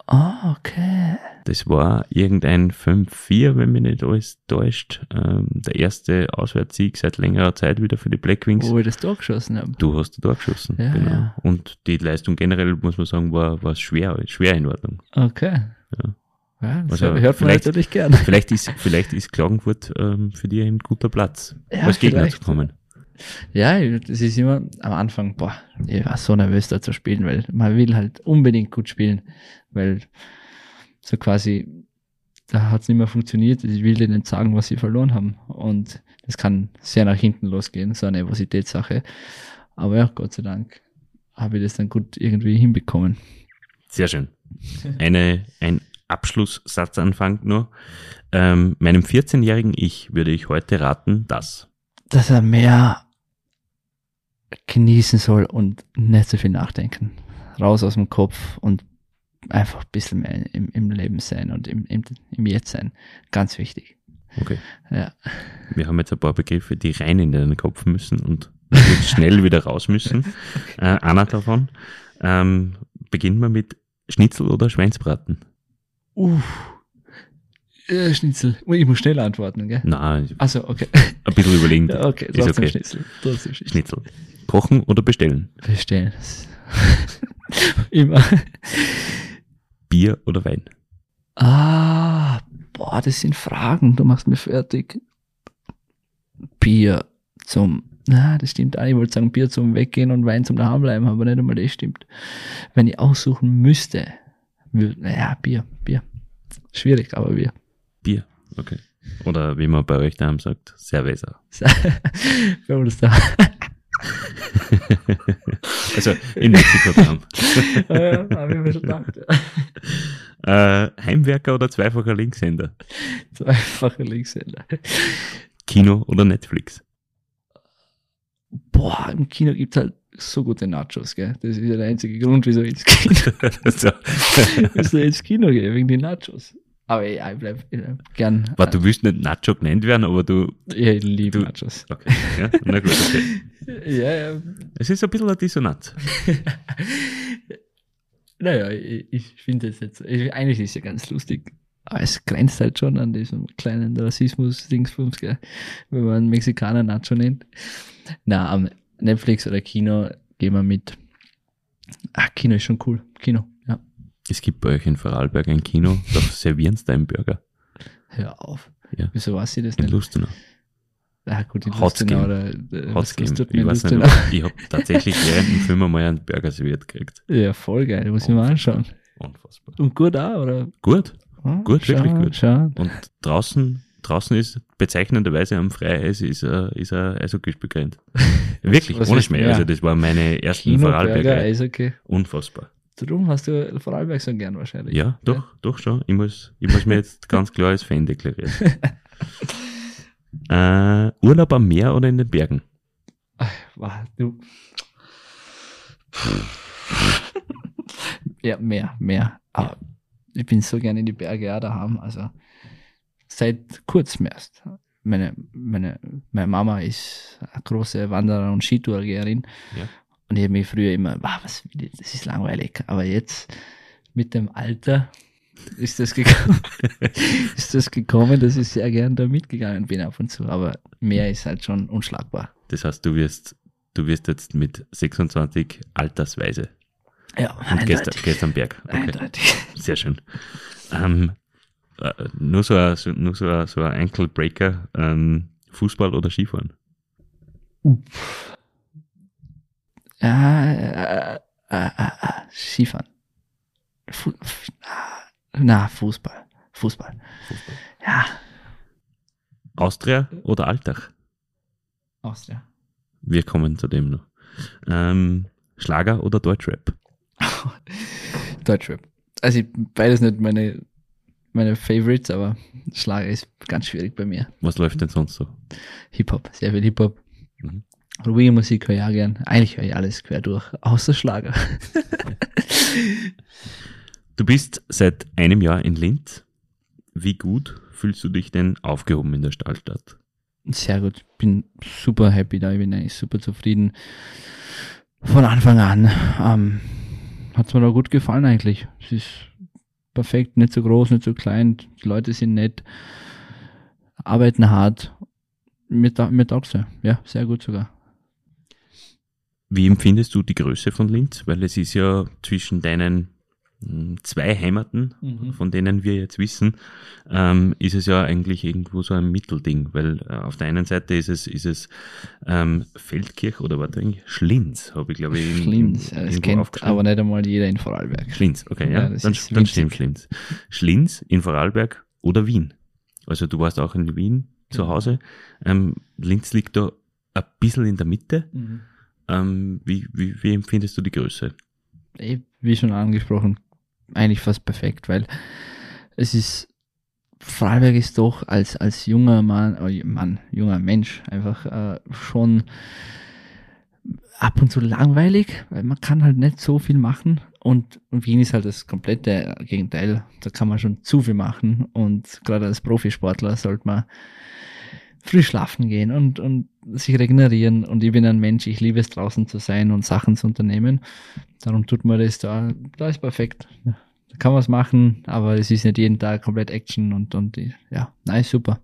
Ah, okay. Das war irgendein 5-4, wenn mich nicht alles täuscht. Ähm, der erste Auswärtssieg seit längerer Zeit wieder für die Blackwings. Wo ich das Tor geschossen habe. Du hast da geschossen, Ja, genau. ja. Und die Leistung generell, muss man sagen, war, war schwer, schwer in Ordnung. Okay. Ja. Ja, das Also hört man vielleicht- natürlich gern. Vielleicht ist, vielleicht ist Klagenfurt ähm, für dich ein guter Platz, Ja, als Gegner zu kommen. Ja, das ist immer am Anfang, boah, ich war so nervös da zu spielen, weil man will halt unbedingt gut spielen, weil so quasi, da hat es nicht mehr funktioniert. Ich will denen nicht sagen, was sie verloren haben. Und das kann sehr nach hinten losgehen, so eine Nervositätssache. Aber ja, Gott sei Dank habe ich das dann gut irgendwie hinbekommen. Sehr schön. Eine, ein Abschlusssatzanfang nur. Ähm, meinem 14-jährigen Ich würde ich heute raten, dass Dass er mehr genießen soll und nicht so viel nachdenken. Raus aus dem Kopf und einfach ein bisschen mehr im, im Leben sein und im, im, im Jetzt sein. Ganz wichtig. Okay. Ja. Wir haben jetzt ein paar Begriffe, die rein in den Kopf müssen und schnell wieder raus müssen. Äh, einer davon. Ähm, beginnen wir mit Schnitzel oder Schweinsbraten? Uff. Äh, Schnitzel. Ich muss schnell antworten, gell? Nein, Also okay. ein bisschen überlegen. Ja, okay, ist trotzdem okay. Schnitzel. Trotzdem Schnitzel. Schnitzel. Kochen oder bestellen? Bestellen. Immer. Bier oder Wein? Ah, boah, das sind Fragen. Du machst mir fertig. Bier zum, na, das stimmt auch. Ich wollte sagen Bier zum Weggehen und Wein zum Daheimbleiben, aber nicht einmal das stimmt. Wenn ich aussuchen müsste, wür- naja, Bier, Bier. Schwierig, aber Bier. Bier, okay. Oder wie man bei euch daheim sagt, Cerveza. Da. Also in Mexiko daheim. ja, hab ich mir schon gedacht. Äh, Heimwerker oder zweifacher Linkshänder? Zweifache Linkshänder. Kino oder Netflix? Boah, im Kino gibt's halt so gute Nachos, gell? Das ist ja der einzige Grund, wieso ich ins Kino, so. wieso ich ins Kino gehe, wegen den Nachos. Aber ja, ich bleib, ich bleib gern. War, du willst nicht Nacho genannt werden, aber du. Ja, ich liebe Du- Nachos. Okay, ja, na gut, okay. Ja, ja. Es ist ein bisschen eine Dissonanz. naja, ich, ich finde es jetzt, ich, eigentlich ist es ja ganz lustig. Aber es grenzt halt schon an diesem kleinen Rassismus-Dingsbums, gell? Wenn man einen Mexikaner Nacho nennt. Na, am Netflix oder Kino gehen wir mit. Ah, Kino ist schon cool. Kino. Es gibt bei euch in Vorarlberg ein Kino, da servieren sie deinen Burger. Hör auf. Ja. Wieso weiß ich das In nicht? Lustenau. Ah, gut, in Hat's Lustenau gegeben. oder, äh, tut mir Ich weiß nicht, Lustenau? ob- ich habe tatsächlich während dem Film einmal einen Burger serviert gekriegt. Ja, voll geil, muss ich mal anschauen. Unfassbar. Und gut auch, oder? Gut. Ah, Gut, schau, wirklich gut. Schau. Und draußen, draußen ist bezeichnenderweise am Freieis ist ein, ist ein Eishockeyspielgrenz. Wirklich, was ohne Schmäh. mehr? Also das war meine ersten Vorarlberger. Eishockey. Unfassbar. Darum hast du Vorarlberg so gern wahrscheinlich. Ja, doch, doch schon. Ich muss, ich muss mir jetzt ganz klar als Fan deklarieren. äh, Urlaub am Meer oder in den Bergen? Ach, wow, du. ja, mehr, mehr. Aber ich bin so gerne in die Berge auch daheim. Also seit kurzem erst. Meine, meine, meine Mama ist eine große Wanderer- und Skitourgeherin. Ja. Und ich habe mich früher immer, wow, was will ich, das ist langweilig. Aber jetzt mit dem Alter ist das gekommen, ist das gekommen, dass ich sehr gern da mitgegangen bin ab und zu. Aber mehr ist halt schon unschlagbar. Das heißt, du wirst, du wirst jetzt mit 26 altersweise Ja, und gehst, eindeutig. gehst am Berg. Okay. Eindeutig. Sehr schön. Ähm, äh, nur so ein, nur so ein, so ein Ankle-Breaker, ähm, Fußball oder Skifahren? Ja, äh, äh, äh, äh, Skifahren. Fu f- na, Fußball. Fußball. Fußball. Ja, Austria oder Alltag? Austria. Wir kommen zu dem noch. Ähm, Schlager oder Deutschrap? Deutschrap. Also ich, beides nicht meine, meine Favorites, aber Schlager ist ganz schwierig bei mir. Was läuft denn sonst so? Hip-Hop, sehr viel Hip-Hop. Mhm. Ruhige Musik höre ich auch gern. Eigentlich höre ich alles quer durch, außer Schlager. Du bist seit einem Jahr in Linz. Wie gut fühlst du dich denn aufgehoben in der Stahlstadt? Sehr gut. Bin super happy da. Ich bin eigentlich super zufrieden. Von Anfang an. Ähm, hat es mir da gut gefallen eigentlich. Es ist perfekt, nicht so groß, nicht so klein. Die Leute sind nett, arbeiten hart. Mir, ta- mir taugt's ja. Ja, sehr gut sogar. Wie empfindest du die Größe von Linz? Weil es ist ja zwischen deinen mh, zwei Heimaten, Mhm. von denen wir jetzt wissen, ähm, ist es ja eigentlich irgendwo so ein Mittelding, weil äh, auf der einen Seite ist es, ist es ähm, Feldkirch oder warte eigentlich Schlinz, habe ich glaube ich in- Schlinz. in- das kennt aber nicht einmal jeder in Vorarlberg. Schlinz, okay, ja, Ja, dann, dann stimmt Schlinz. Schlinz in Vorarlberg oder Wien. Also du warst auch in Wien zu Genau. Hause. Ähm, Linz liegt da ein bisschen in der Mitte. Mhm. Ähm, wie, wie, wie empfindest du die Größe? wie schon angesprochen, eigentlich fast perfekt, weil es ist, Vorarlberg ist doch als, als junger Mann, äh, Mann, junger Mensch einfach äh, schon ab und zu langweilig, weil man kann halt nicht so viel machen und, und Wien ist halt das komplette Gegenteil. Da kann man schon zu viel machen und gerade als Profisportler sollte man früh schlafen gehen und, und sich regenerieren und ich bin ein Mensch, ich liebe es draußen zu sein und Sachen zu unternehmen. Darum tut man das da, da ist perfekt. Da kann man es machen, aber es ist nicht jeden Tag komplett Action und, und ja, nice, super.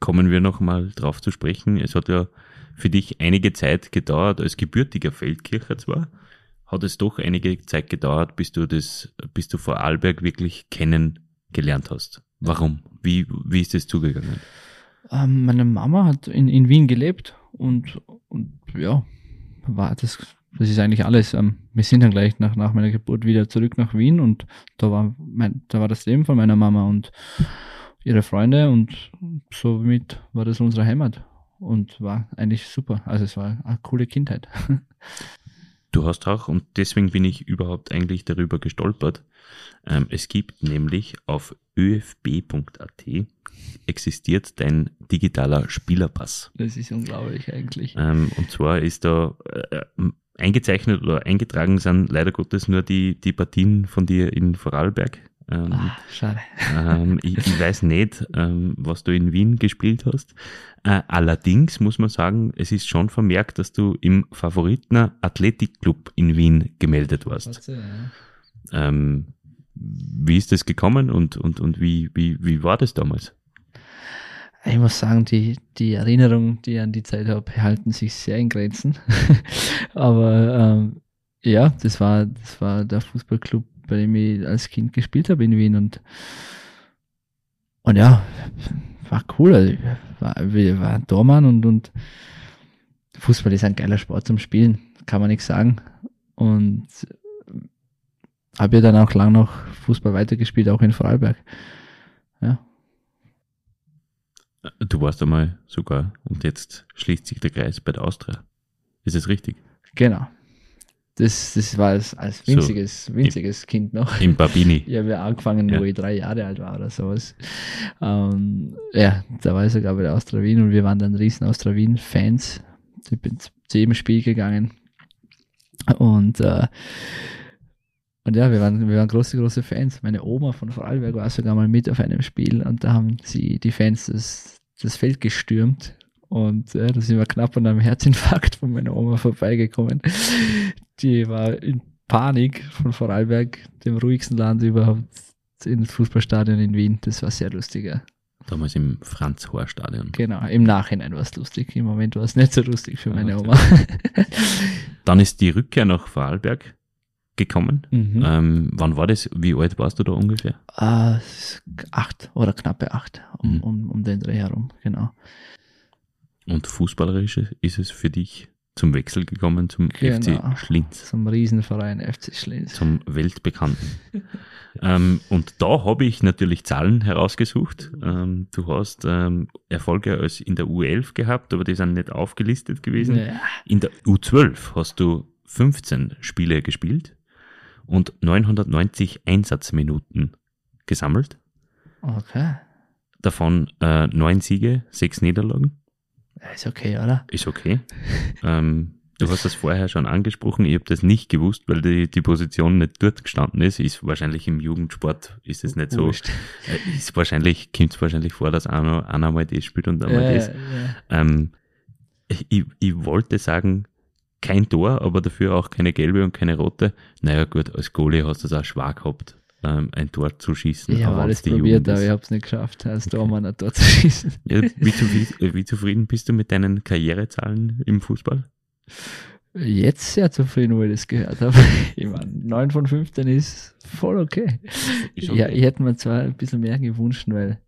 Kommen wir nochmal drauf zu sprechen. Es hat ja für dich einige Zeit gedauert, als gebürtiger Feldkircher zwar, hat es doch einige Zeit gedauert, bis du das, bis du Vorarlberg wirklich kennengelernt hast. Warum? Wie, wie ist das zugegangen? Ähm, meine Mama hat in, in Wien gelebt und, und ja, war das, das ist eigentlich alles. Ähm, wir sind dann gleich nach, nach meiner Geburt wieder zurück nach Wien und da war mein, da war das Leben von meiner Mama und ihre Freunde und somit war das unsere Heimat und war eigentlich super. Also es war eine coole Kindheit. Du hast auch, und deswegen bin ich überhaupt eigentlich darüber gestolpert, ähm, es gibt nämlich auf öfb.at existiert dein digitaler Spielerpass. Das ist unglaublich eigentlich. Ähm, und zwar ist da äh, eingezeichnet oder eingetragen sind leider Gottes nur die, die Partien von dir in Vorarlberg. Ähm, Ah, schade. ähm, ich, ich weiß nicht, ähm, was du in Wien gespielt hast. Äh, allerdings muss man sagen, es ist schon vermerkt, dass du im Favoritener Athletikclub in Wien gemeldet warst. Ähm, wie ist das gekommen und, und, und wie, wie, wie war das damals? Ich muss sagen, die, die Erinnerungen, die ich an die Zeit habe, halten sich sehr in Grenzen. Aber ähm, ja, das war, das war der Fußballclub, bei dem ich als Kind gespielt habe in Wien und, und ja, war cool. Also, war, war ein Tormann und, und Fußball ist ein geiler Sport zum Spielen, kann man nichts sagen. Und habe ja dann auch lang noch Fußball weitergespielt, auch in Vorarlberg. Ja. Du warst einmal sogar, und jetzt schließt sich der Kreis bei der Austria. Ist es richtig? Genau. Das, das war als, als So. winziges, winziges Kind noch. Im Babini. Ja angefangen, Ja. wo ich drei Jahre alt war oder sowas. Ähm, ja, da war ich sogar bei der Austria Wien und wir waren dann riesen Austria Wien-Fans. Ich bin zu jedem Spiel gegangen. Und, äh, und ja, wir waren, wir waren große, große Fans. Meine Oma von Vorarlberg war sogar mal mit auf einem Spiel und da haben sie die Fans das, das Feld gestürmt. Und äh, da sind wir knapp an einem Herzinfarkt von meiner Oma vorbeigekommen. Die war in Panik von Vorarlberg, dem ruhigsten Land überhaupt, ins Fußballstadion in Wien. Das war sehr lustig. Ja. Damals im Franz-Hohr-Stadion. Genau, im Nachhinein war es lustig. Im Moment war es nicht so lustig für meine Oma. Dann ist die Rückkehr nach Vorarlberg gekommen. mhm. Ähm, wann war das? Wie alt warst du da ungefähr? Ist acht oder knappe acht um, Mhm. um, um den Dreh herum, genau. Und fußballerisch ist es für dich zum Wechsel gekommen zum Genau. FC Schlinz, Zum Riesenverein FC Schlinz. zum Weltbekannten. ähm, und da habe ich natürlich Zahlen herausgesucht. Ähm, du hast ähm, Erfolge als in der U11 gehabt, aber die sind nicht aufgelistet gewesen. Ja. In der U12 hast du 15 Spiele gespielt und 990 Einsatzminuten gesammelt. Okay. Davon äh, neun Siege, sechs Niederlagen. Ist okay, oder? Ist okay. ähm, du hast das vorher schon angesprochen. Ich habe das nicht gewusst, weil die, die Position nicht dort gestanden ist. Ist wahrscheinlich im Jugendsport ist es nicht so. Wurscht. Äh, ist wahrscheinlich, kommt es wahrscheinlich vor, dass einer, einer mal das spielt und einmal Ja, das. ja. Ähm, ich, ich wollte sagen, kein Tor, aber dafür auch keine gelbe und keine rote. Naja, gut, als Goalie hast du es auch schwer gehabt, ähm, ein Tor zu schießen. Ich habe alles probiert, aber ich habe es nicht geschafft, als Tormann ein Tor zu schießen. ja, wie, zufrieden, wie zufrieden bist du mit deinen Karrierezahlen im Fußball? Jetzt sehr zufrieden, wo ich das gehört habe. Ich meine, 9 von 15 ist voll okay. Ist Ja, ich hätte mir zwar ein bisschen mehr gewünscht, weil,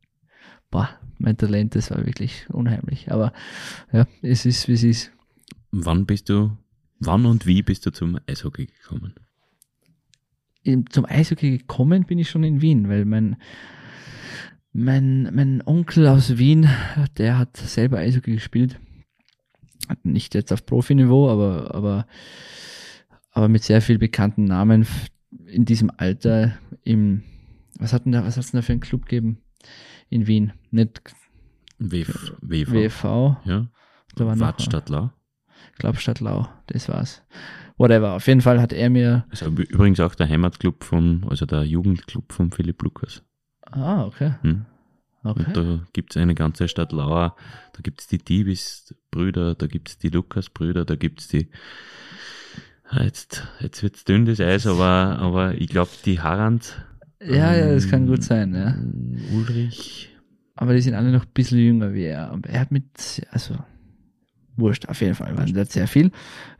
boah, mein Talent, das war wirklich unheimlich. Aber ja, es ist, wie es ist. Wann bist du, wann und wie bist du zum Eishockey gekommen? Zum Eishockey gekommen bin ich schon in Wien, weil mein, mein, mein Onkel aus Wien, der hat selber Eishockey gespielt. Nicht jetzt auf Profiniveau, aber, aber, aber mit sehr viel bekannten Namen in diesem Alter im, was hat denn da, was hat's denn da für einen Club gegeben in Wien? Nicht WF, WV. WV, Ja. da war noch, Watt Lau. ich glaube Stadtlau, das war's. Whatever, auf jeden Fall hat er mir, Also üb- übrigens auch der Heimatclub von, also der Jugendclub von Philipp Lukas. ah, okay, Hm? okay. Und da gibt es eine ganze Stadt Lauer, da gibt es die Diebis-Brüder, da gibt es die Lukas-Brüder, da gibt es die. Ah, Jetzt, jetzt wird es dünn, das Eis, aber, aber ich glaube, die Harand. Ja, ja, das kann ähm, gut sein, ja. Ulrich. Aber die sind alle noch ein bisschen jünger wie er. Aber er hat mit, also, wurscht, auf jeden Fall, waren das sehr viel.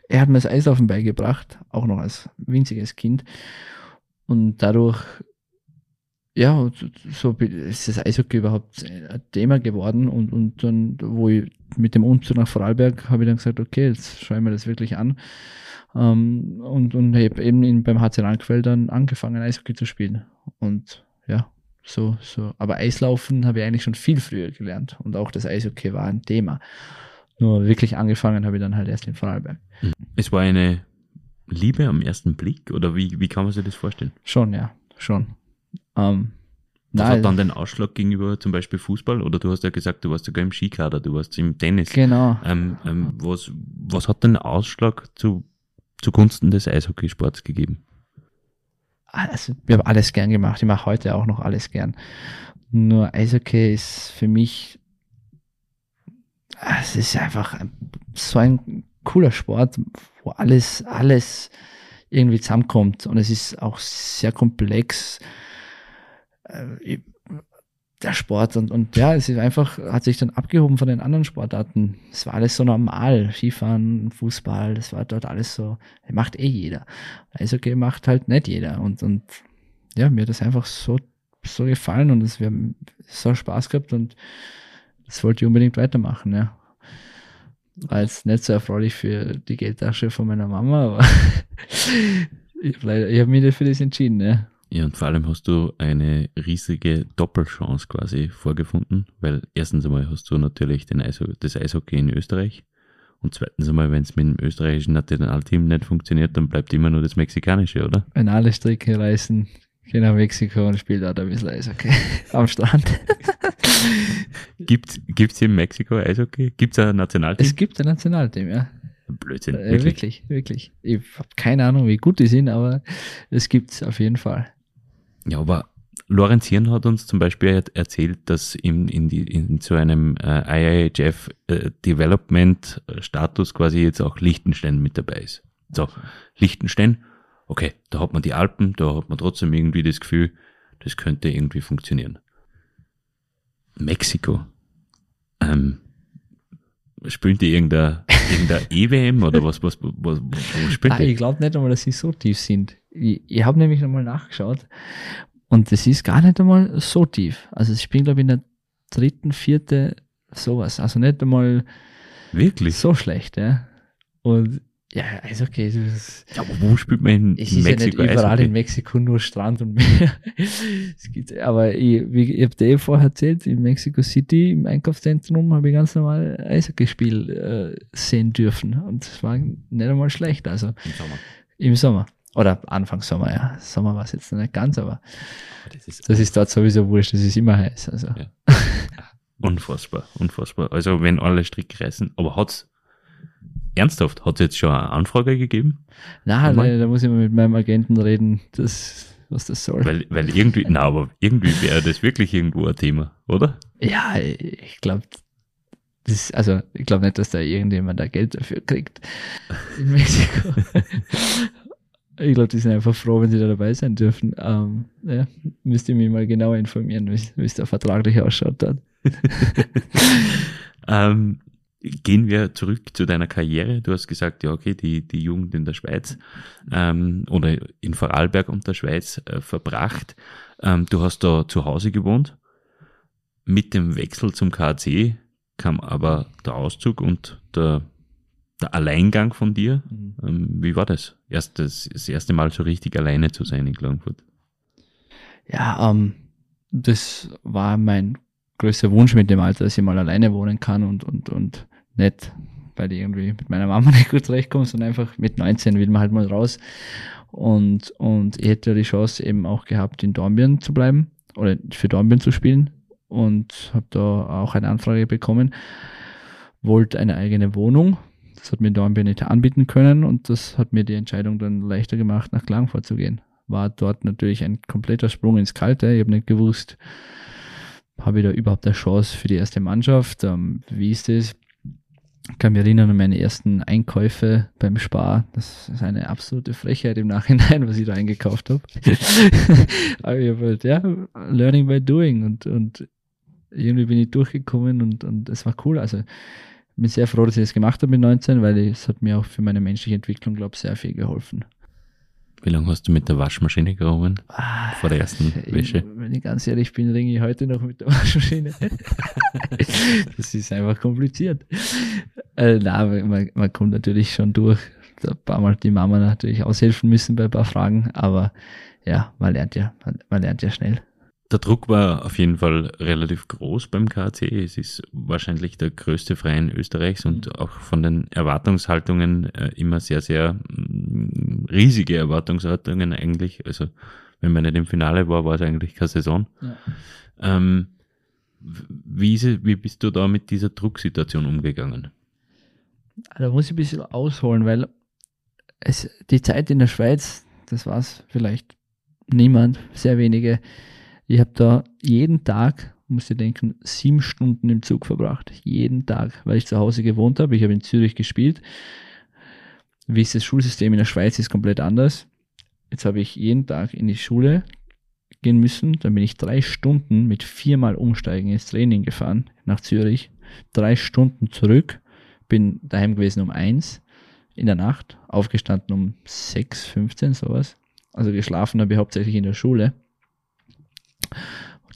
Er hat mir das Eislaufen beigebracht, auch noch als winziges Kind. Und dadurch, ja, so ist das Eishockey überhaupt ein Thema geworden. Und, und dann, wo ich mit dem Umzug nach Vorarlberg, habe ich dann gesagt, okay, jetzt schaue ich mir das wirklich an. Ähm, und und habe eben in, beim HC Rankfeld dann angefangen, Eishockey zu spielen. Und ja, so, so. Aber Eislaufen habe ich eigentlich schon viel früher gelernt. Und auch das Eishockey war ein Thema. Nur wirklich angefangen habe ich dann halt erst in Vorarlberg. Es war eine Liebe am ersten Blick, oder wie, wie kann man sich das vorstellen? Schon, ja, schon. Ähm, Was nein, hat dann den Ausschlag gegenüber zum Beispiel Fußball? Oder du hast ja gesagt, du warst sogar im Skikader, du warst im Tennis. genau. Ähm, ähm, was, was hat den Ausschlag zu, zugunsten des Eishockeysports gegeben? Also, ich habe alles gern gemacht. Ich mache heute auch noch alles gern. Nur Eishockey ist für mich, es ist einfach ein, so ein cooler Sport, wo alles, alles irgendwie zusammenkommt. Und es ist auch sehr komplex. Äh, Der Sport und, und ja, es ist einfach, hat sich dann abgehoben von den anderen Sportarten. Es war alles so normal. Skifahren, Fußball, das war dort alles so, macht eh jeder. Eishockey macht halt nicht jeder. Und, und ja, mir hat das einfach so, so gefallen und es, wir haben so Spaß gehabt und das wollte ich unbedingt weitermachen, ja. War jetzt nicht so erfreulich für die Geldtasche von meiner Mama, aber ich habe mich für das entschieden, ja. Ja, und vor allem hast du eine riesige Doppelchance quasi vorgefunden, weil erstens einmal hast du natürlich den Eisho das Eishockey in Österreich und zweitens einmal, wenn es mit dem österreichischen Nationalteam nicht funktioniert, dann bleibt immer nur das mexikanische, oder? Wenn alle Stricke reißen, geh nach Mexiko und spiel dort ein bisschen Eishockey am Strand. Gibt es in Mexiko Eishockey? Gibt es ein Nationalteam? Es gibt ein Nationalteam, ja. Blödsinn, Äh, wirklich. wirklich, wirklich. Ich habe keine Ahnung, wie gut die sind, aber es gibt's auf jeden Fall. Ja, aber Lorenz Hirn hat uns zum Beispiel er- erzählt, dass in, in, die, in so einem äh, IIHF äh, Development Status quasi jetzt auch Liechtenstein mit dabei ist. So, Liechtenstein, okay, da hat man die Alpen, da hat man trotzdem irgendwie das Gefühl, das könnte irgendwie funktionieren. Mexiko, ähm, spielen die irgendein, irgendein EWM oder was, was, was, was spielen Ah, ich die? glaube nicht einmal, dass sie so tief sind. Ich, ich habe nämlich nochmal nachgeschaut und es ist gar nicht einmal so tief. Also ich bin, glaube ich, in der dritten, vierte sowas. Also nicht einmal Wirklich? so schlecht, ja. Und ja, Eishockey, das ist, Ja, aber wo spielt man in es ist Mexiko ja nicht überall Eishockey? in Mexiko nur Strand und Meer. es gibt, aber ich, wie, ich habe dir eh vorher erzählt, in Mexico City im Einkaufszentrum habe ich ganz normal Eishockeyspiel äh, sehen dürfen. Und es war nicht einmal schlecht, also Im Sommer. im Sommer. Oder Anfang Sommer, ja. Sommer war es jetzt noch nicht ganz, aber Aber Das ist das ist dort sowieso wurscht, das ist immer heiß. Also. Ja. unfassbar, unfassbar. Also wenn alle Stricke reißen, aber hat's ernsthaft, hat es jetzt schon eine Anfrage gegeben? Na, Nochmal? da, muss ich mal mit meinem Agenten reden, das, was das soll. Weil, weil irgendwie, na, aber irgendwie wäre das wirklich irgendwo ein Thema, oder? Ja, ich glaube, das, also ich glaube nicht, dass da irgendjemand da Geld dafür kriegt in Mexiko. ich glaube, die sind einfach froh, wenn sie da dabei sein dürfen. Ähm, ja, müsst ihr mich mal genauer informieren, wie es da vertraglich ausschaut dort. Ähm, gehen wir zurück zu deiner Karriere. Du hast gesagt, ja, okay, die, die Jugend in der Schweiz ähm, oder in Vorarlberg und der Schweiz äh, verbracht. Ähm, du hast da zu Hause gewohnt. Mit dem Wechsel zum KC kam aber der Auszug und der, der Alleingang von dir. Ähm, wie war das? Erst das, das erste Mal so richtig alleine zu sein in Klagenfurt. Ja, ähm, das war mein größter Wunsch mit dem Alter, dass ich mal alleine wohnen kann und, und, und nicht, weil ich irgendwie mit meiner Mama nicht gut zurechtkomme, sondern einfach mit 19 will man halt mal raus. Und, und ich hätte die Chance eben auch gehabt, in Dornbirn zu bleiben oder für Dornbirn zu spielen und habe da auch eine Anfrage bekommen, wollte eine eigene Wohnung. Das hat mir Dornbirn nicht anbieten können und das hat mir die Entscheidung dann leichter gemacht, nach Klagenfurt zu gehen war dort natürlich ein kompletter Sprung ins Kalte. Ich habe nicht gewusst, habe ich da überhaupt eine Chance für die erste Mannschaft? Ähm, wie ist das? Ich kann mich erinnern an meine ersten Einkäufe beim Spar. Das ist eine absolute Frechheit im Nachhinein, was ich da eingekauft habe. Aber ich habe halt, ja, learning by doing und, und irgendwie bin ich durchgekommen und, und es war cool. Also ich bin sehr froh, dass ich das gemacht habe mit 19, weil es hat mir auch für meine menschliche Entwicklung, glaube ich, sehr viel geholfen. Wie lange hast du mit der Waschmaschine gerungen? Ah, Vor der ersten Wäsche? Ich, wenn ich ganz ehrlich bin, ringe ich heute noch mit der Waschmaschine. das ist einfach kompliziert. Äh, na, man, man kommt natürlich schon durch. Ein paar Mal die Mama natürlich aushelfen müssen bei ein paar Fragen, aber ja, man lernt ja, man, man lernt ja schnell. Der Druck war auf jeden Fall relativ groß beim KC. Es ist wahrscheinlich der größte Verein Österreichs und auch von den Erwartungshaltungen äh, immer sehr, sehr mm, riesige Erwartungshaltungen eigentlich. Also wenn man nicht im Finale war, war es eigentlich keine Saison. Ja. Ähm, wie, es, wie bist du da mit dieser Drucksituation umgegangen? Da muss ich ein bisschen ausholen, weil es, die Zeit in der Schweiz, das war es vielleicht niemand, sehr wenige. Ich habe da jeden Tag, muss ich denken, sieben Stunden im Zug verbracht. Jeden Tag, weil ich zu Hause gewohnt habe. Ich habe in Zürich gespielt. Wie ist das Schulsystem in der Schweiz ist komplett anders. Jetzt habe ich jeden Tag in die Schule gehen müssen. Dann bin ich drei Stunden mit viermal Umsteigen ins Training gefahren nach Zürich. Drei Stunden zurück. Bin daheim gewesen um eins in der Nacht. Aufgestanden um sechs, 15, sowas. Also geschlafen habe ich hauptsächlich in der Schule.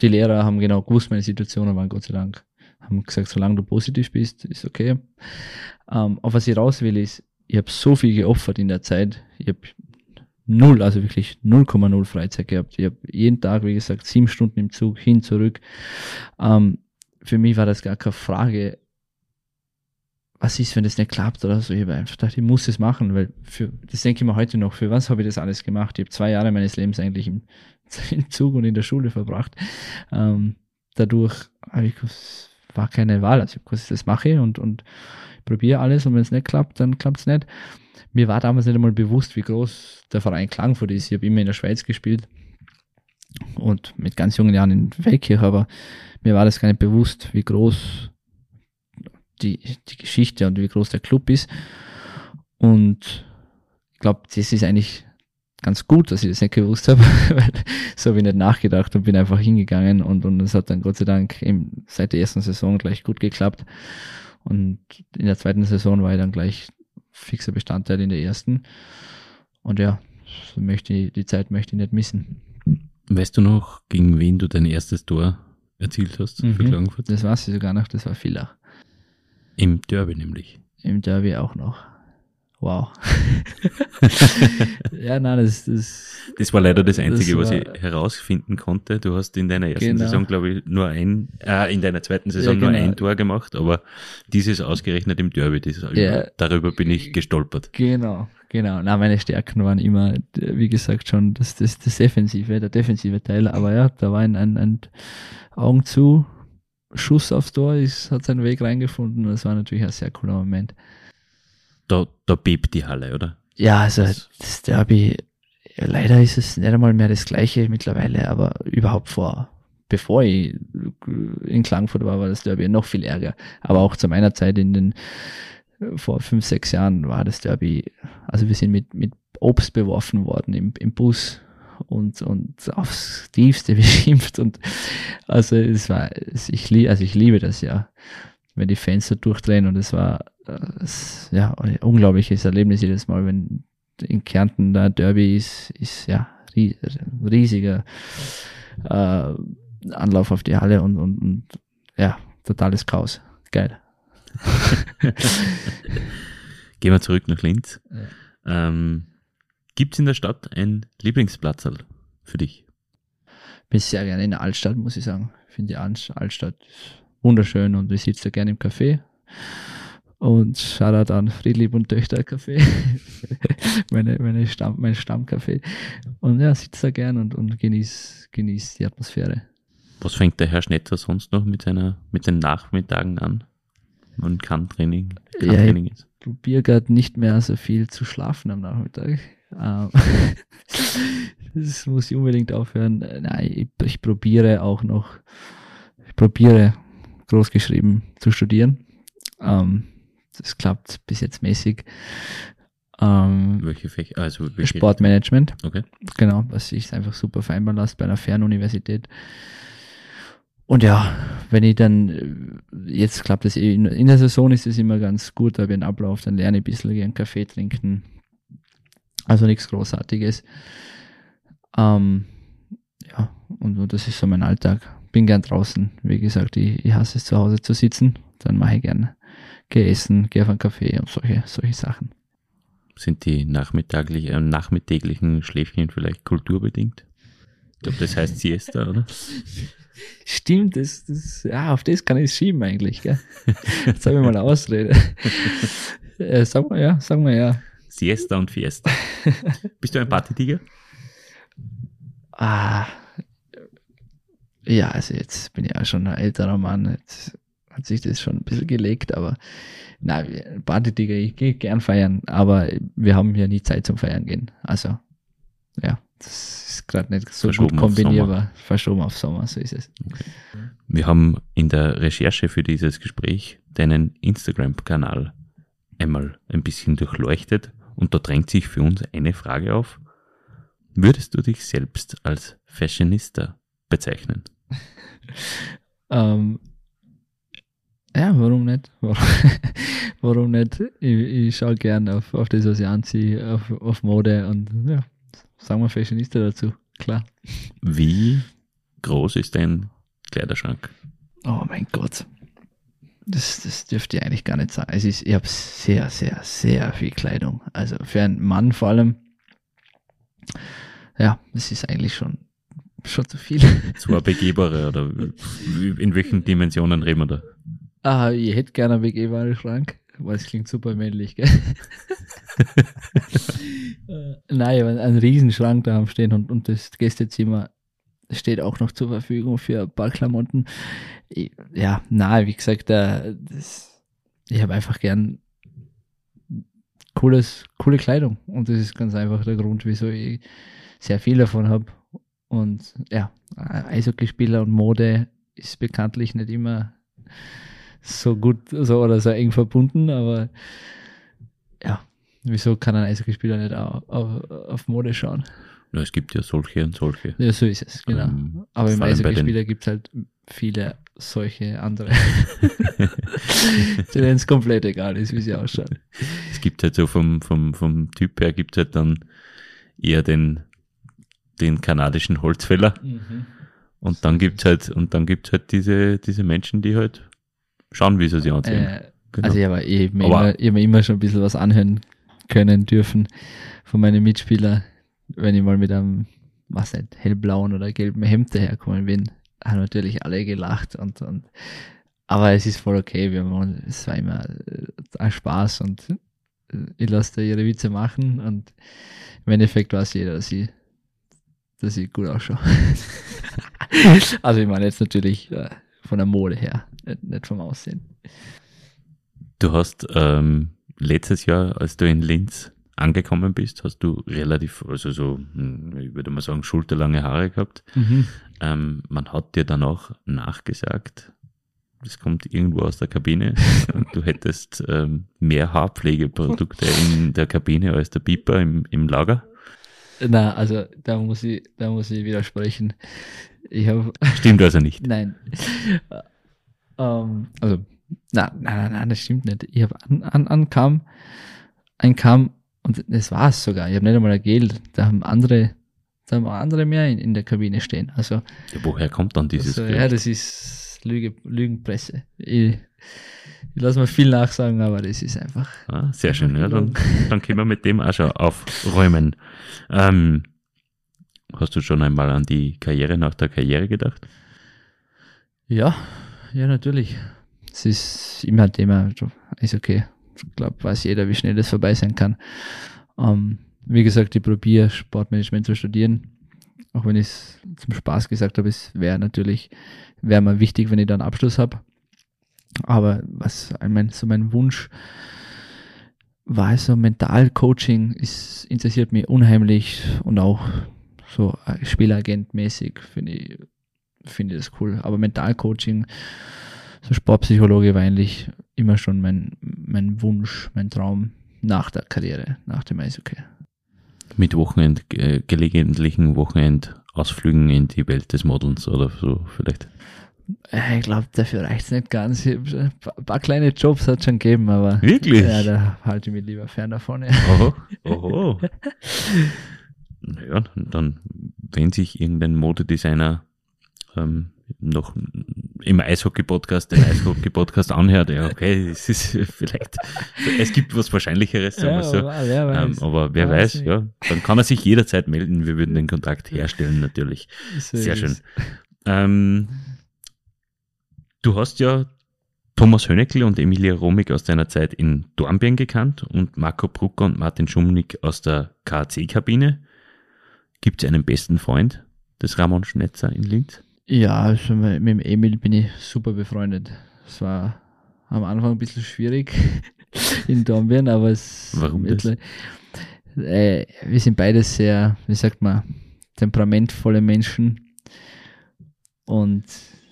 Die Lehrer haben genau gewusst, meine Situation, waren Gott sei Dank, haben gesagt, solange du positiv bist, ist okay. Ähm, auf was ich raus will, ist, ich habe so viel geopfert in der Zeit. Ich habe null, also wirklich 0,0 Freizeit gehabt. Ich habe jeden Tag, wie gesagt, sieben Stunden im Zug hin, zurück. Ähm, für mich war das gar keine Frage, was ist, wenn das nicht klappt oder so. Ich habe einfach gedacht, ich muss es machen, weil für, das denke ich mir heute noch, für was habe ich das alles gemacht? Ich habe zwei Jahre meines Lebens eigentlich im, im Zug und in der Schule verbracht. Ähm, dadurch ich war keine Wahl. Also ich habe das mache ich und, und probiere alles und wenn es nicht klappt, dann klappt es nicht. Mir war damals nicht einmal bewusst, wie groß der Verein Klagenfurt ist. Ich habe immer in der Schweiz gespielt und mit ganz jungen Jahren in Feldkirch, aber mir war das gar nicht bewusst, wie groß die, die Geschichte und wie groß der Club ist. Und ich glaube, das ist eigentlich ganz gut, dass ich das nicht gewusst habe, weil so habe ich nicht nachgedacht und bin einfach hingegangen und, und es hat dann Gott sei Dank eben seit der ersten Saison gleich gut geklappt. Und in der zweiten Saison war ich dann gleich fixer Bestandteil in der ersten. Und ja, so möchte ich, die Zeit möchte ich nicht missen. Weißt du noch, gegen wen du dein erstes Tor erzielt hast für Mhm. Klagenfurt? Das weiß ich sogar noch, das war Villach. Im Derby nämlich. Im Derby auch noch. Wow. ja, nein, das, das. Das war leider das Einzige, das was ich herausfinden konnte. Du hast in deiner ersten Genau. Saison, glaube ich, nur ein, äh, in deiner zweiten Saison Ja, nur genau. ein Tor gemacht, aber dieses ausgerechnet im Derby, das, Ja. darüber bin ich gestolpert. Genau, genau. Na, meine Stärken waren immer, äh, wie gesagt, schon das, das, das Defensive, der defensive Teil. Aber ja, da war ein, ein, ein Augen zu, Schuss aufs Tor, ist, hat seinen Weg reingefunden. Das war natürlich ein sehr cooler Moment. Da, da bebt die Halle, oder? Ja, also das Derby, leider ist es nicht einmal mehr das gleiche mittlerweile, aber überhaupt vor, bevor ich in Klagenfurt war, war das Derby noch viel ärger. Aber auch zu meiner Zeit in den, vor fünf, sechs Jahren war das Derby, also wir sind mit, mit Obst beworfen worden im, im Bus und, und aufs Tiefste beschimpft und also es war, ich, lie- also ich liebe das ja, wenn die Fans da durchdrehen und es war äh, es, ja ein unglaubliches Erlebnis jedes Mal, wenn in Kärnten da Derby ist, ist ja rie- riesiger äh, Anlauf auf die Halle und, und, und ja, totales Chaos. Geil. Gehen wir zurück nach Linz. Ähm, Gibt es in der Stadt ein Lieblingsplatz für dich? Bin sehr gerne in der Altstadt, muss ich sagen. Finde die Alt- Altstadt wunderschön und ich sitze da gerne im Café. Und Shoutout an Friedlieb und Töchter Café. meine, meine Stamm, mein Stammcafé. Und ja, sitze da gern und, und genieß, genieß die Atmosphäre. Was fängt der Herr Schnetzer sonst noch mit seiner, mit den Nachmittagen an? Und Kann-Training, Ja, Kann-Training ist. probiere gerade nicht mehr so viel zu schlafen am Nachmittag. Ähm, das muss ich unbedingt aufhören. Nein, ich, ich probiere auch noch, ich probiere großgeschrieben zu studieren. Ähm, das klappt bis jetzt mäßig. Ähm, Welche Fächer? Also welche Sportmanagement, Okay. genau, was sich einfach super vereinbaren lässt bei einer Fernuniversität. Und ja, wenn ich dann, äh, jetzt klappt es eh, in, in der Saison ist es immer ganz gut, da habe ich einen Ablauf, dann lerne ich ein bisschen, gehe einen Kaffee trinken. Also nichts Großartiges. Ähm, ja, und, das ist so mein Alltag. Bin gern draußen. Wie gesagt, ich, ich hasse es zu Hause zu sitzen. Dann mache ich gern, gehe essen, gehe auf einen Kaffee und solche, solche Sachen. Sind die nachmittaglich, äh, nachmittäglichen Schläfchen vielleicht kulturbedingt? Ich glaube, das heißt Siesta, oder? Stimmt, das, das, ja, auf das kann ich es schieben eigentlich, gell? Jetzt habe ich mal eine Ausrede. äh, sag mal ja, sag mal ja. Siesta und Fiesta. Bist du ein Partytiger? Ah, ja, also jetzt bin ich ja schon ein älterer Mann, jetzt hat sich das schon ein bisschen gelegt, aber na, Partytiger, ich gehe gern feiern, aber wir haben ja nie Zeit zum Feiern gehen. Also, ja, das ist gerade nicht so Verschoben gut auf kombinierbar. Verschoben auf Sommer, so ist es. Wir haben in der Recherche für dieses Gespräch deinen Instagram-Kanal einmal ein bisschen durchleuchtet und da drängt sich für uns eine Frage auf. Würdest du dich selbst als Fashionista bezeichnen? Ähm, ja, warum nicht? Warum, warum nicht? Ich, ich schaue gern auf, auf das, was ich anziehe, auf, auf Mode und ja, sagen wir Fashionista dazu. Klar. Wie groß ist dein Kleiderschrank? Oh mein Gott. Das, das dürfte ich eigentlich gar nicht sagen. Es ist, ich habe sehr, sehr, sehr viel Kleidung. Also für einen Mann vor allem. Ja, das ist eigentlich schon, schon zu viel. Zwei begehbare oder in welchen Dimensionen reden wir da? Ah, ich hätte gerne einen begehbaren Schrank, weil es klingt super männlich, gell? Äh, Nein, einen riesen Schrank da stehen und, und das Gästezimmer steht auch noch zur Verfügung für ein paar Klamotten. Ich, ja, nein, wie gesagt, äh, das, ich habe einfach gern cooles, coole Kleidung und das ist ganz einfach der Grund, wieso ich sehr viel davon habe. Und ja, Eishockeyspieler und Mode ist bekanntlich nicht immer so gut so, oder so eng verbunden, aber ja, wieso kann ein Eishockeyspieler nicht auf, auf, auf Mode schauen? Ja, es gibt ja solche und solche. Ja, so ist es, genau. Ähm, aber im Eishockeyspieler gibt es halt viele solche andere, denen es komplett egal ist, wie sie ausschauen. Es gibt halt so vom, vom, vom Typ her gibt halt dann eher den, den kanadischen Holzfäller und dann gibt's halt, und dann gibt's halt diese, diese Menschen, die halt schauen, wie sie sich anziehen. Äh, Genau. Also ich habe ich mir, hab mir immer schon ein bisschen was anhören können dürfen von meinen Mitspielern, wenn ich mal mit einem, was nicht, hellblauen oder gelben Hemd daherkommen bin, haben natürlich alle gelacht und, und aber es ist voll okay, wir haben, es war immer äh, ein Spaß und äh, ich lasse da ihre Witze machen und im Endeffekt weiß jeder, dass ich, dass ich gut ausschaue. also ich meine jetzt natürlich äh, von der Mode her, nicht vom Aussehen. Du hast ähm, letztes Jahr, als du in Linz angekommen bist, hast du relativ, also so, hm, ich würde mal sagen, schulterlange Haare gehabt. Mhm. Ähm, man hat dir dann auch nachgesagt, das kommt irgendwo aus der Kabine du hättest ähm, mehr Haarpflegeprodukte in der Kabine als der Piper im, im Lager. Na, also da muss ich, da muss ich widersprechen. Ich hab, Stimmt also nicht. Nein. ähm, also, nein, nein, nein, das stimmt nicht. Ich habe an, an, ankam, einkam und das war es sogar. Ich habe nicht einmal ein Geld. Da haben andere, da haben andere mehr in, in der Kabine stehen. Also, ja, woher kommt dann dieses also, Ja, das ist Lüge, Lügenpresse. Ich, ich lasse mir viel nachsagen, aber das ist einfach. Ah, sehr schön, ja, dann, dann können wir mit dem auch schon aufräumen. Ähm, hast du schon einmal an die Karriere nach der Karriere gedacht? Ja, ja, natürlich. Es ist immer ein Thema, ist okay. Ich glaube, weiß jeder, wie schnell das vorbei sein kann. Ähm, wie gesagt, ich probiere Sportmanagement zu studieren. Auch wenn ich es zum Spaß gesagt habe, es wäre natürlich, wäre mir wichtig, wenn ich da einen Abschluss habe. Aber was mein, so mein Wunsch war so Mentalcoaching ist, interessiert mich unheimlich und auch so Spielagentmäßig finde ich, finde ich das cool. Aber Mentalcoaching, so Sportpsychologe war eigentlich immer schon mein, mein Wunsch, mein Traum nach der Karriere, nach dem Eishockey. Mit Wochenend, äh, gelegentlichen Wochenendausflügen in die Welt des Modelns oder so vielleicht? Äh, ich glaube, dafür reicht es nicht ganz. Ein paar kleine Jobs hat es schon gegeben, aber. Wirklich? Ja, da halte ich mich lieber fern davon. Ja. Oho, oho. naja, dann, wenn sich irgendein Modedesigner ähm, noch im Eishockey-Podcast den Eishockey-Podcast anhört, ja, okay, es ist vielleicht, es gibt was Wahrscheinlicheres, sagen wir so. Aber wer weiß, ähm, aber wer weiß ja, dann kann er sich jederzeit melden, wir würden den Kontakt herstellen, natürlich. Sehr schön. Ähm, Du hast ja Thomas Höneckl und Emilia Romig aus deiner Zeit in Dornbirn gekannt und Marco Brucker und Martin Schumnick aus der KAC-Kabine. Gibt es einen besten Freund des Ramon Schnetzer in Linz? Ja, also mit dem Emil bin ich super befreundet. Es war am Anfang ein bisschen schwierig in Dornbirn, aber es. Warum das? Äh, wir sind beide sehr, wie sagt man, temperamentvolle Menschen und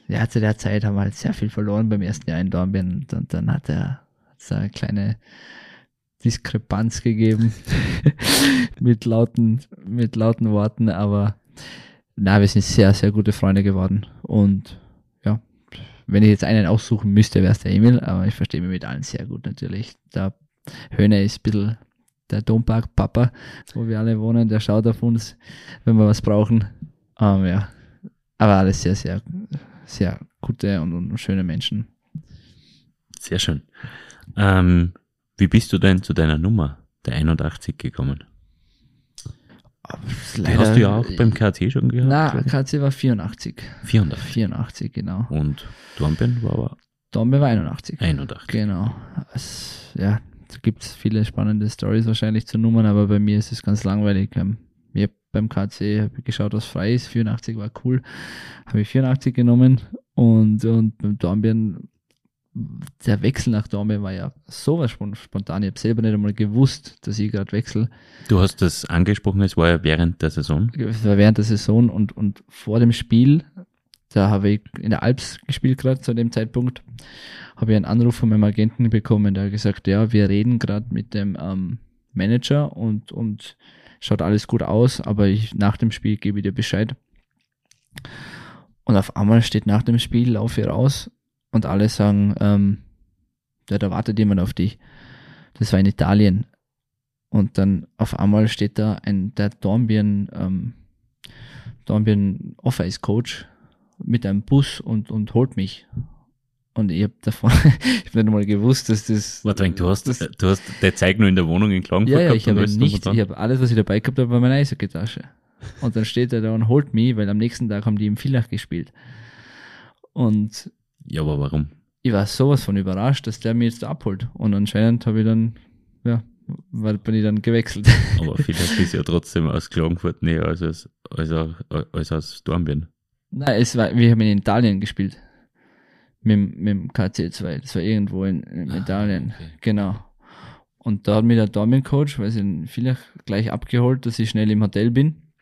ja, zu der Zeit haben wir halt sehr viel verloren beim ersten Jahr in Dornbirn und, und dann hat er so eine kleine Diskrepanz gegeben mit lauten, mit lauten Worten, aber na, wir sind sehr, sehr gute Freunde geworden und ja, wenn ich jetzt einen aussuchen müsste, wäre es der Emil, aber ich verstehe mich mit allen sehr gut natürlich. Der Höhne ist ein bisschen der Dompark-Papa, wo wir alle wohnen, der schaut auf uns, wenn wir was brauchen. Ähm, ja, aber alles sehr, sehr sehr gute und, und schöne Menschen. Sehr schön. Ähm, wie bist du denn zu deiner Nummer, der 81, gekommen? Leider, hast du ja auch beim KC schon gehabt? Nein, KC war 84. 84? 84, genau. Und Dornbirn war aber? Dornbirn war 81. 81. Genau. Es, ja, da gibt es viele spannende Stories wahrscheinlich zu Nummern, aber bei mir ist es ganz langweilig. Ähm, ich habe beim KC hab geschaut, was frei ist. 84 war cool. Habe ich 84 genommen und, und beim Dornbirn, der Wechsel nach Dornbirn war ja sowas spontan. Ich habe selber nicht einmal gewusst, dass ich gerade wechsle. Du hast das angesprochen, es war ja während der Saison. Es war während der Saison und, und vor dem Spiel, da habe ich in der Alps gespielt gerade zu dem Zeitpunkt, habe ich einen Anruf von meinem Agenten bekommen, der hat gesagt, ja, wir reden gerade mit dem ähm, Manager und, und schaut alles gut aus, aber ich, nach dem Spiel gebe ich dir Bescheid. Und auf einmal steht nach dem Spiel, laufe ich raus und alle sagen, ähm, ja, da wartet jemand auf dich. Das war in Italien. Und dann auf einmal steht da ein, der Dornbirn, ähm, Dornbirn Office Coach mit einem Bus und, und holt mich. Und ich habe davon, ich habe nicht mal gewusst, dass das. Warte, du hast, das, du hast der Zeig nur in der Wohnung in Klagenfurt ja, ja, ich habe nicht, ich habe alles, was ich dabei gehabt habe, war meine Eishockey-Tasche. Und dann steht er da und holt mich, weil am nächsten Tag haben die im Villach gespielt. Und. Ja, aber warum? Ich war sowas von überrascht, dass der mich jetzt abholt. Und anscheinend habe ich dann, ja, weil bin ich dann gewechselt. Aber vielleicht ist ja trotzdem aus Klagenfurt näher als, als, als, als aus Dornbirn. Nein, es war, wir haben in Italien gespielt. Mit, mit dem KC2. Das war irgendwo in, in ah, Italien. Okay. Genau. Und da hat mich der Dornbirn-Coach, weil sie ihn vielleicht gleich abgeholt, dass ich schnell im Hotel bin.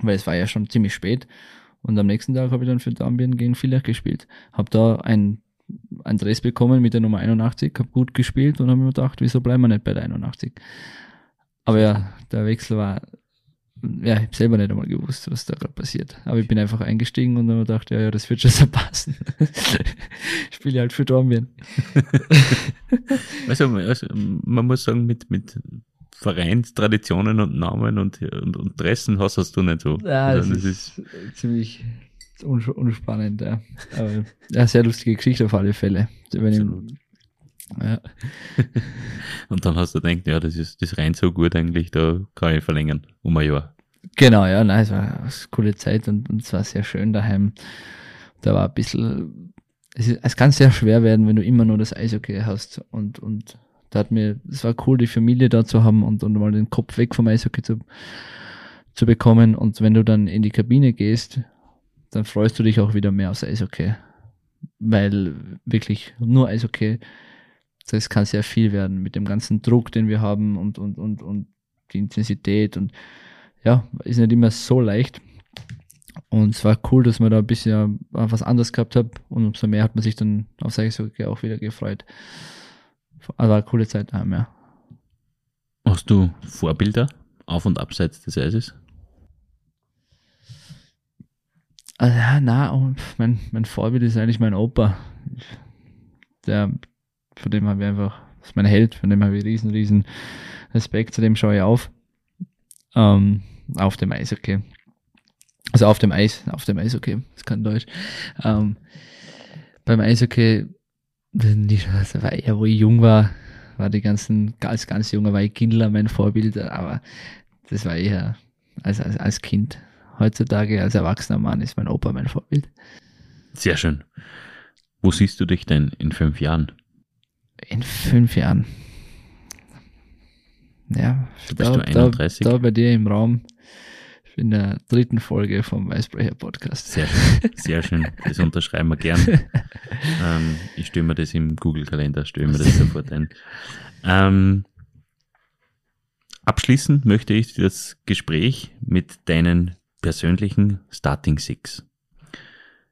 Weil es war ja schon ziemlich spät. Und am nächsten Tag habe ich dann für Dornbirn gegen Villach gespielt. Habe da ein ein Dress bekommen mit der Nummer 81, habe gut gespielt und habe mir gedacht, wieso bleiben wir nicht bei der 81? Aber ja, der Wechsel war, ja, ich habe selber nicht einmal gewusst, was da gerade passiert. Aber ich bin einfach eingestiegen und habe mir gedacht, ja, ja, das wird schon so passen. ich spiele halt für Dornbirn. also, also, man muss sagen, mit, mit Vereinstraditionen und Namen und, und, und Dressen hast, hast du nicht so. Ja, also, das, ist, ist ziemlich unspannend, ja. Aber ja, sehr lustige Geschichte auf alle Fälle. Ja. Und dann hast du gedacht, ja, das ist das rein so gut eigentlich, da kann ich verlängern um ein Jahr. Genau, ja, nein, es war eine coole Zeit und, und es war sehr schön daheim. Da war ein bisschen, es, ist, es kann sehr schwer werden, wenn du immer nur das Eishockey hast und, und da hat mir, es war cool, die Familie da zu haben und, und mal den Kopf weg vom Eishockey zu, zu bekommen und wenn du dann in die Kabine gehst dann freust du dich auch wieder mehr aufs Eishockey. Weil wirklich nur Eishockey, das kann sehr viel werden mit dem ganzen Druck, den wir haben und, und, und, und die Intensität und ja, ist nicht immer so leicht. Und es war cool, dass man da ein bisschen was anderes gehabt hat und umso mehr hat man sich dann aufs Eishockey auch wieder gefreut. Also war eine coole Zeit daheim, ja. Hast du Vorbilder auf und abseits des Eises? Also, ja, na, mein, mein Vorbild ist eigentlich mein Opa. Der, von dem habe ich einfach, das ist mein Held, von dem habe ich riesen, riesen Respekt, zu dem schaue ich auf. Ähm, auf dem Eis, okay. Also auf dem Eis, auf dem Eis, okay, das kann Deutsch. Ähm, beim Eishockey, also war eher, wo ich jung war, war die ganzen, als ganz junger war ich Kindler mein Vorbild, aber das war eher als, als, als Kind heutzutage als erwachsener Mann ist mein Opa mein Vorbild. Sehr schön. Wo siehst du dich denn in fünf Jahren? In fünf Jahren. Ja, da, bist du 31? Da, da bei dir im Raum in der dritten Folge vom Weißbrecher Podcast. Sehr schön, sehr schön. Das unterschreiben wir gern. Ähm, ich stelle mir das im Google-Kalender, stelle mir das sofort ein. Ähm, abschließend möchte ich das Gespräch mit deinen persönlichen Starting Six.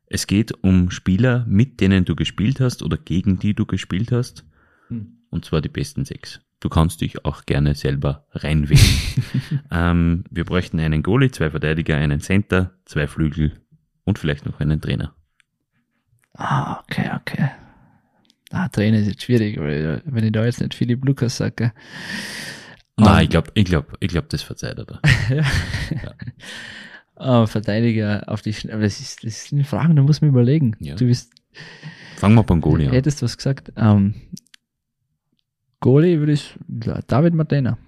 Es geht um Spieler, mit denen du gespielt hast oder gegen die du gespielt hast. Hm. Und zwar die besten sechs. Du kannst dich auch gerne selber reinwählen. ähm, wir bräuchten einen Goalie, zwei Verteidiger, einen Center, zwei Flügel und vielleicht noch einen Trainer. Ah, okay, okay. Ah, Trainer ist jetzt schwierig, weil wenn ich da jetzt nicht Philipp Lukas sage. Nein, um, ich glaube, ich glaube, ich glaube, das verzeiht er. ja. ja äh, Verteidiger auf die Schnelle. Das, ist, das sind Fragen, da muss man überlegen. Ja. Du bist. Fangen wir beim Goalie an. Hättest du was gesagt? Ähm, Goalie würde ich, David Martena.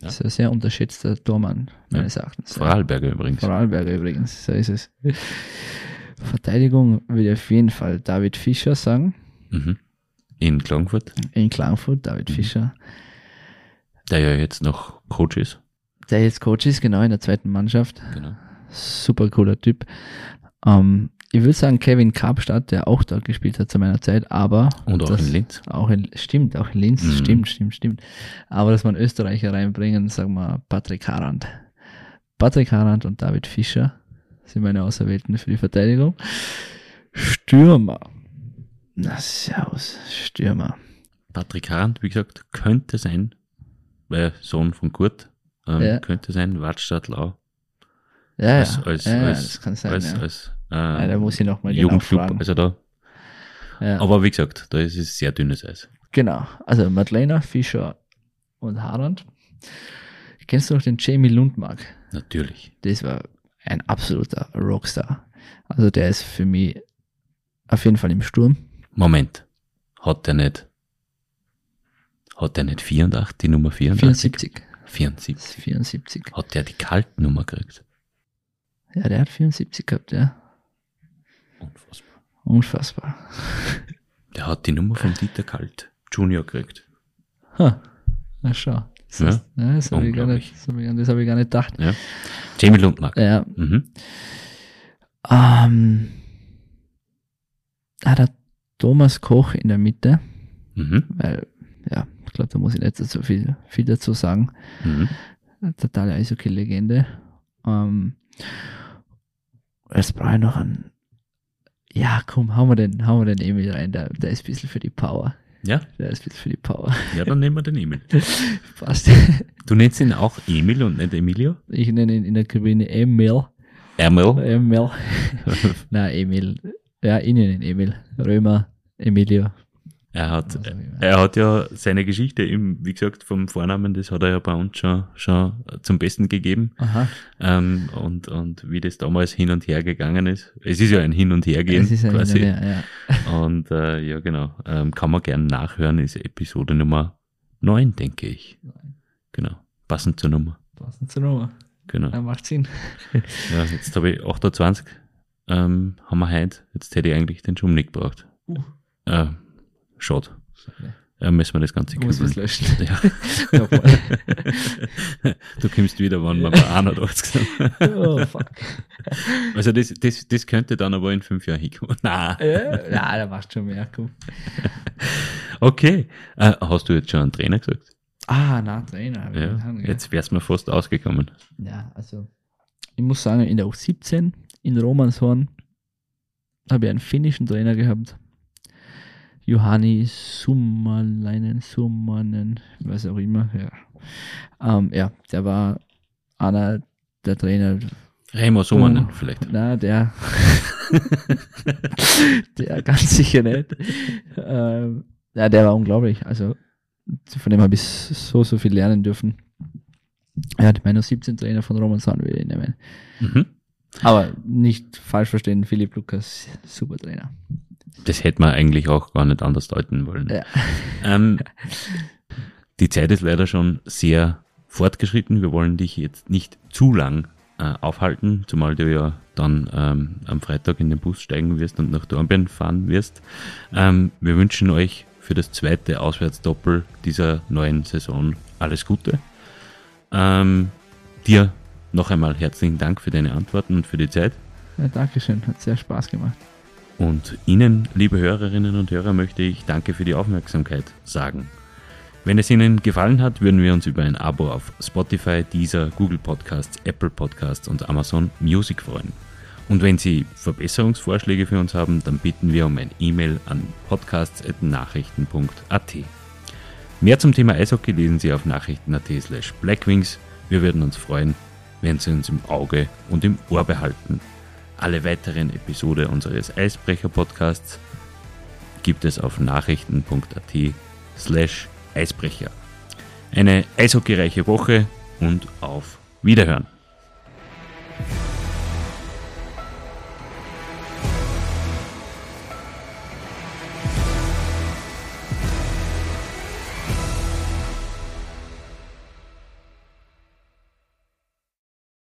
Ja. Das ist ein sehr unterschätzter Tormann, meines ja. Erachtens. Vorarlberger übrigens. Vorarlberger übrigens, so ist es. Verteidigung würde ich auf jeden Fall David Fischer sagen. Mhm. In Klagenfurt? In Klagenfurt, David mhm. Fischer. Der ja jetzt noch Coach ist. Der jetzt Coach ist, genau, in der zweiten Mannschaft. Genau super cooler Typ. Ähm, ich würde sagen Kevin Karpstadt, der auch dort gespielt hat zu meiner Zeit, aber. Und auch in Linz. Auch in, stimmt, auch in Linz, mhm. stimmt, stimmt, stimmt. Aber dass man Österreicher reinbringen, sagen wir Patrick Harand. Patrick Harand und David Fischer sind meine Auserwählten für die Verteidigung. Stürmer. Na, servus, Stürmer. Patrick Harand, wie gesagt, könnte sein, weil Sohn von Kurt, ähm, ja. könnte sein, Wartstadt Lau. Ja, als, als, ja, als, das kann sein. Als, ja. als, äh, ja, da muss ich nochmal Jugendclub, genau also da. Ja. Aber wie gesagt, da ist es sehr dünnes Eis. Genau. Also Madeleine, Fischer und Harand. Kennst du noch den Jamie Lundmark? Natürlich. Das war ein absoluter Rockstar. Also der ist für mich auf jeden Fall im Sturm. Moment. Hat der nicht, hat der nicht 84, die Nummer 84? 74. 74. 74. Hat der die Kaltnummer gekriegt? Ja, der hat 74 gehabt, ja. Unfassbar. Unfassbar. Der hat die Nummer von Dieter Kalt Junior gekriegt. Ha. Na schau. Das, Ja. ja, das habe ich, gar nicht- das hab ich, das hab ich gar nicht gedacht. Ja. Jamie Lundmark. Ja. Mhm. Ähm, ah, der Thomas Koch in der Mitte, Mhm. weil, ja, ich glaube, da muss ich nicht so viel, viel dazu sagen. Mhm. Totale Eishockey-Legende. Ähm, jetzt brauche ich noch einen. Ja, komm, hauen wir den, hauen wir den Emil rein. Der, der ist ein bisschen für die Power. Ja, Der ist für die Power. ja, dann nehmen wir den Emil. Passt. Du nennst ihn auch Emil und nicht Emilio? Ich nenne ihn in der Kabine Emil. Emil. Emil. Nein, Emil. Ja, ich nenne ihn Emil. Römer, Emilio. Er hat, er hat ja seine Geschichte, eben, wie gesagt, vom Vornamen, das hat er ja bei uns schon, schon zum Besten gegeben. Aha. Ähm, und, und wie das damals hin und her gegangen ist. Es ist ja ein Hin und Her gehen, Es ist ein quasi. Hin und Her, ja. Und äh, ja, genau. Ähm, kann man gerne nachhören, ist Episode Nummer 9, denke ich. Genau. Passend zur Nummer. Passend zur Nummer. Genau. Ja, macht Sinn. Ja, jetzt habe ich 28. Ähm, haben wir heute. Jetzt hätte ich eigentlich den Schumnick gebraucht. Uh. Äh, schade. Ja, müssen wir das Ganze kümmern. löschen. Ja. Du kommst wieder, wann wir bei 81 sind. oh, fuck. Also das, das, das könnte dann aber in fünf Jahren hinkommen. Nein. Ja, ja, da machst schon mehr. Komm. Okay. Äh, hast du jetzt schon einen Trainer gesagt? Ah, na, Trainer. Ja. gell. Jetzt wär's mir fast ausgekommen. Ja, also ich muss sagen, in der U17 in Romanshorn habe ich einen finnischen Trainer gehabt. Johanni Summalainen, Summanen, was auch immer. Ja. Ähm, ja, der war einer der Trainer. Remo Summanen Oh. vielleicht. Na, der. der ganz sicher nicht. Ähm, ja, der war unglaublich. Also von dem habe ich so, so viel lernen dürfen. Ja, die meiner 17 Trainer von Roman Sound will ich nehmen. Mhm. Aber nicht falsch verstehen, Philipp Lukas, super Trainer. Das hätte man eigentlich auch gar nicht anders deuten wollen. Ja. Ähm, die Zeit ist leider schon sehr fortgeschritten. Wir wollen dich jetzt nicht zu lang äh, aufhalten, zumal du ja dann ähm, am Freitag in den Bus steigen wirst und nach Dornbirn fahren wirst. Ähm, wir wünschen euch für das zweite Auswärtsdoppel dieser neuen Saison alles Gute. Ähm, dir noch einmal herzlichen Dank für deine Antworten und für die Zeit. Ja, Dankeschön, hat sehr Spaß gemacht. Und Ihnen, liebe Hörerinnen und Hörer, möchte ich Danke für die Aufmerksamkeit sagen. Wenn es Ihnen gefallen hat, würden wir uns über ein Abo auf Spotify, Deezer, Google Podcasts, Apple Podcasts und Amazon Music freuen. Und wenn Sie Verbesserungsvorschläge für uns haben, dann bitten wir um ein E-Mail an podcasts.nachrichten.at. Mehr zum Thema Eishockey lesen Sie auf nachrichten.at slash blackwings. Wir würden uns freuen, wenn Sie uns im Auge und im Ohr behalten. Alle weiteren Episoden unseres Eisbrecher-Podcasts gibt es auf nachrichten.at slash Eisbrecher. Eine eishockeyreiche Woche und auf Wiederhören.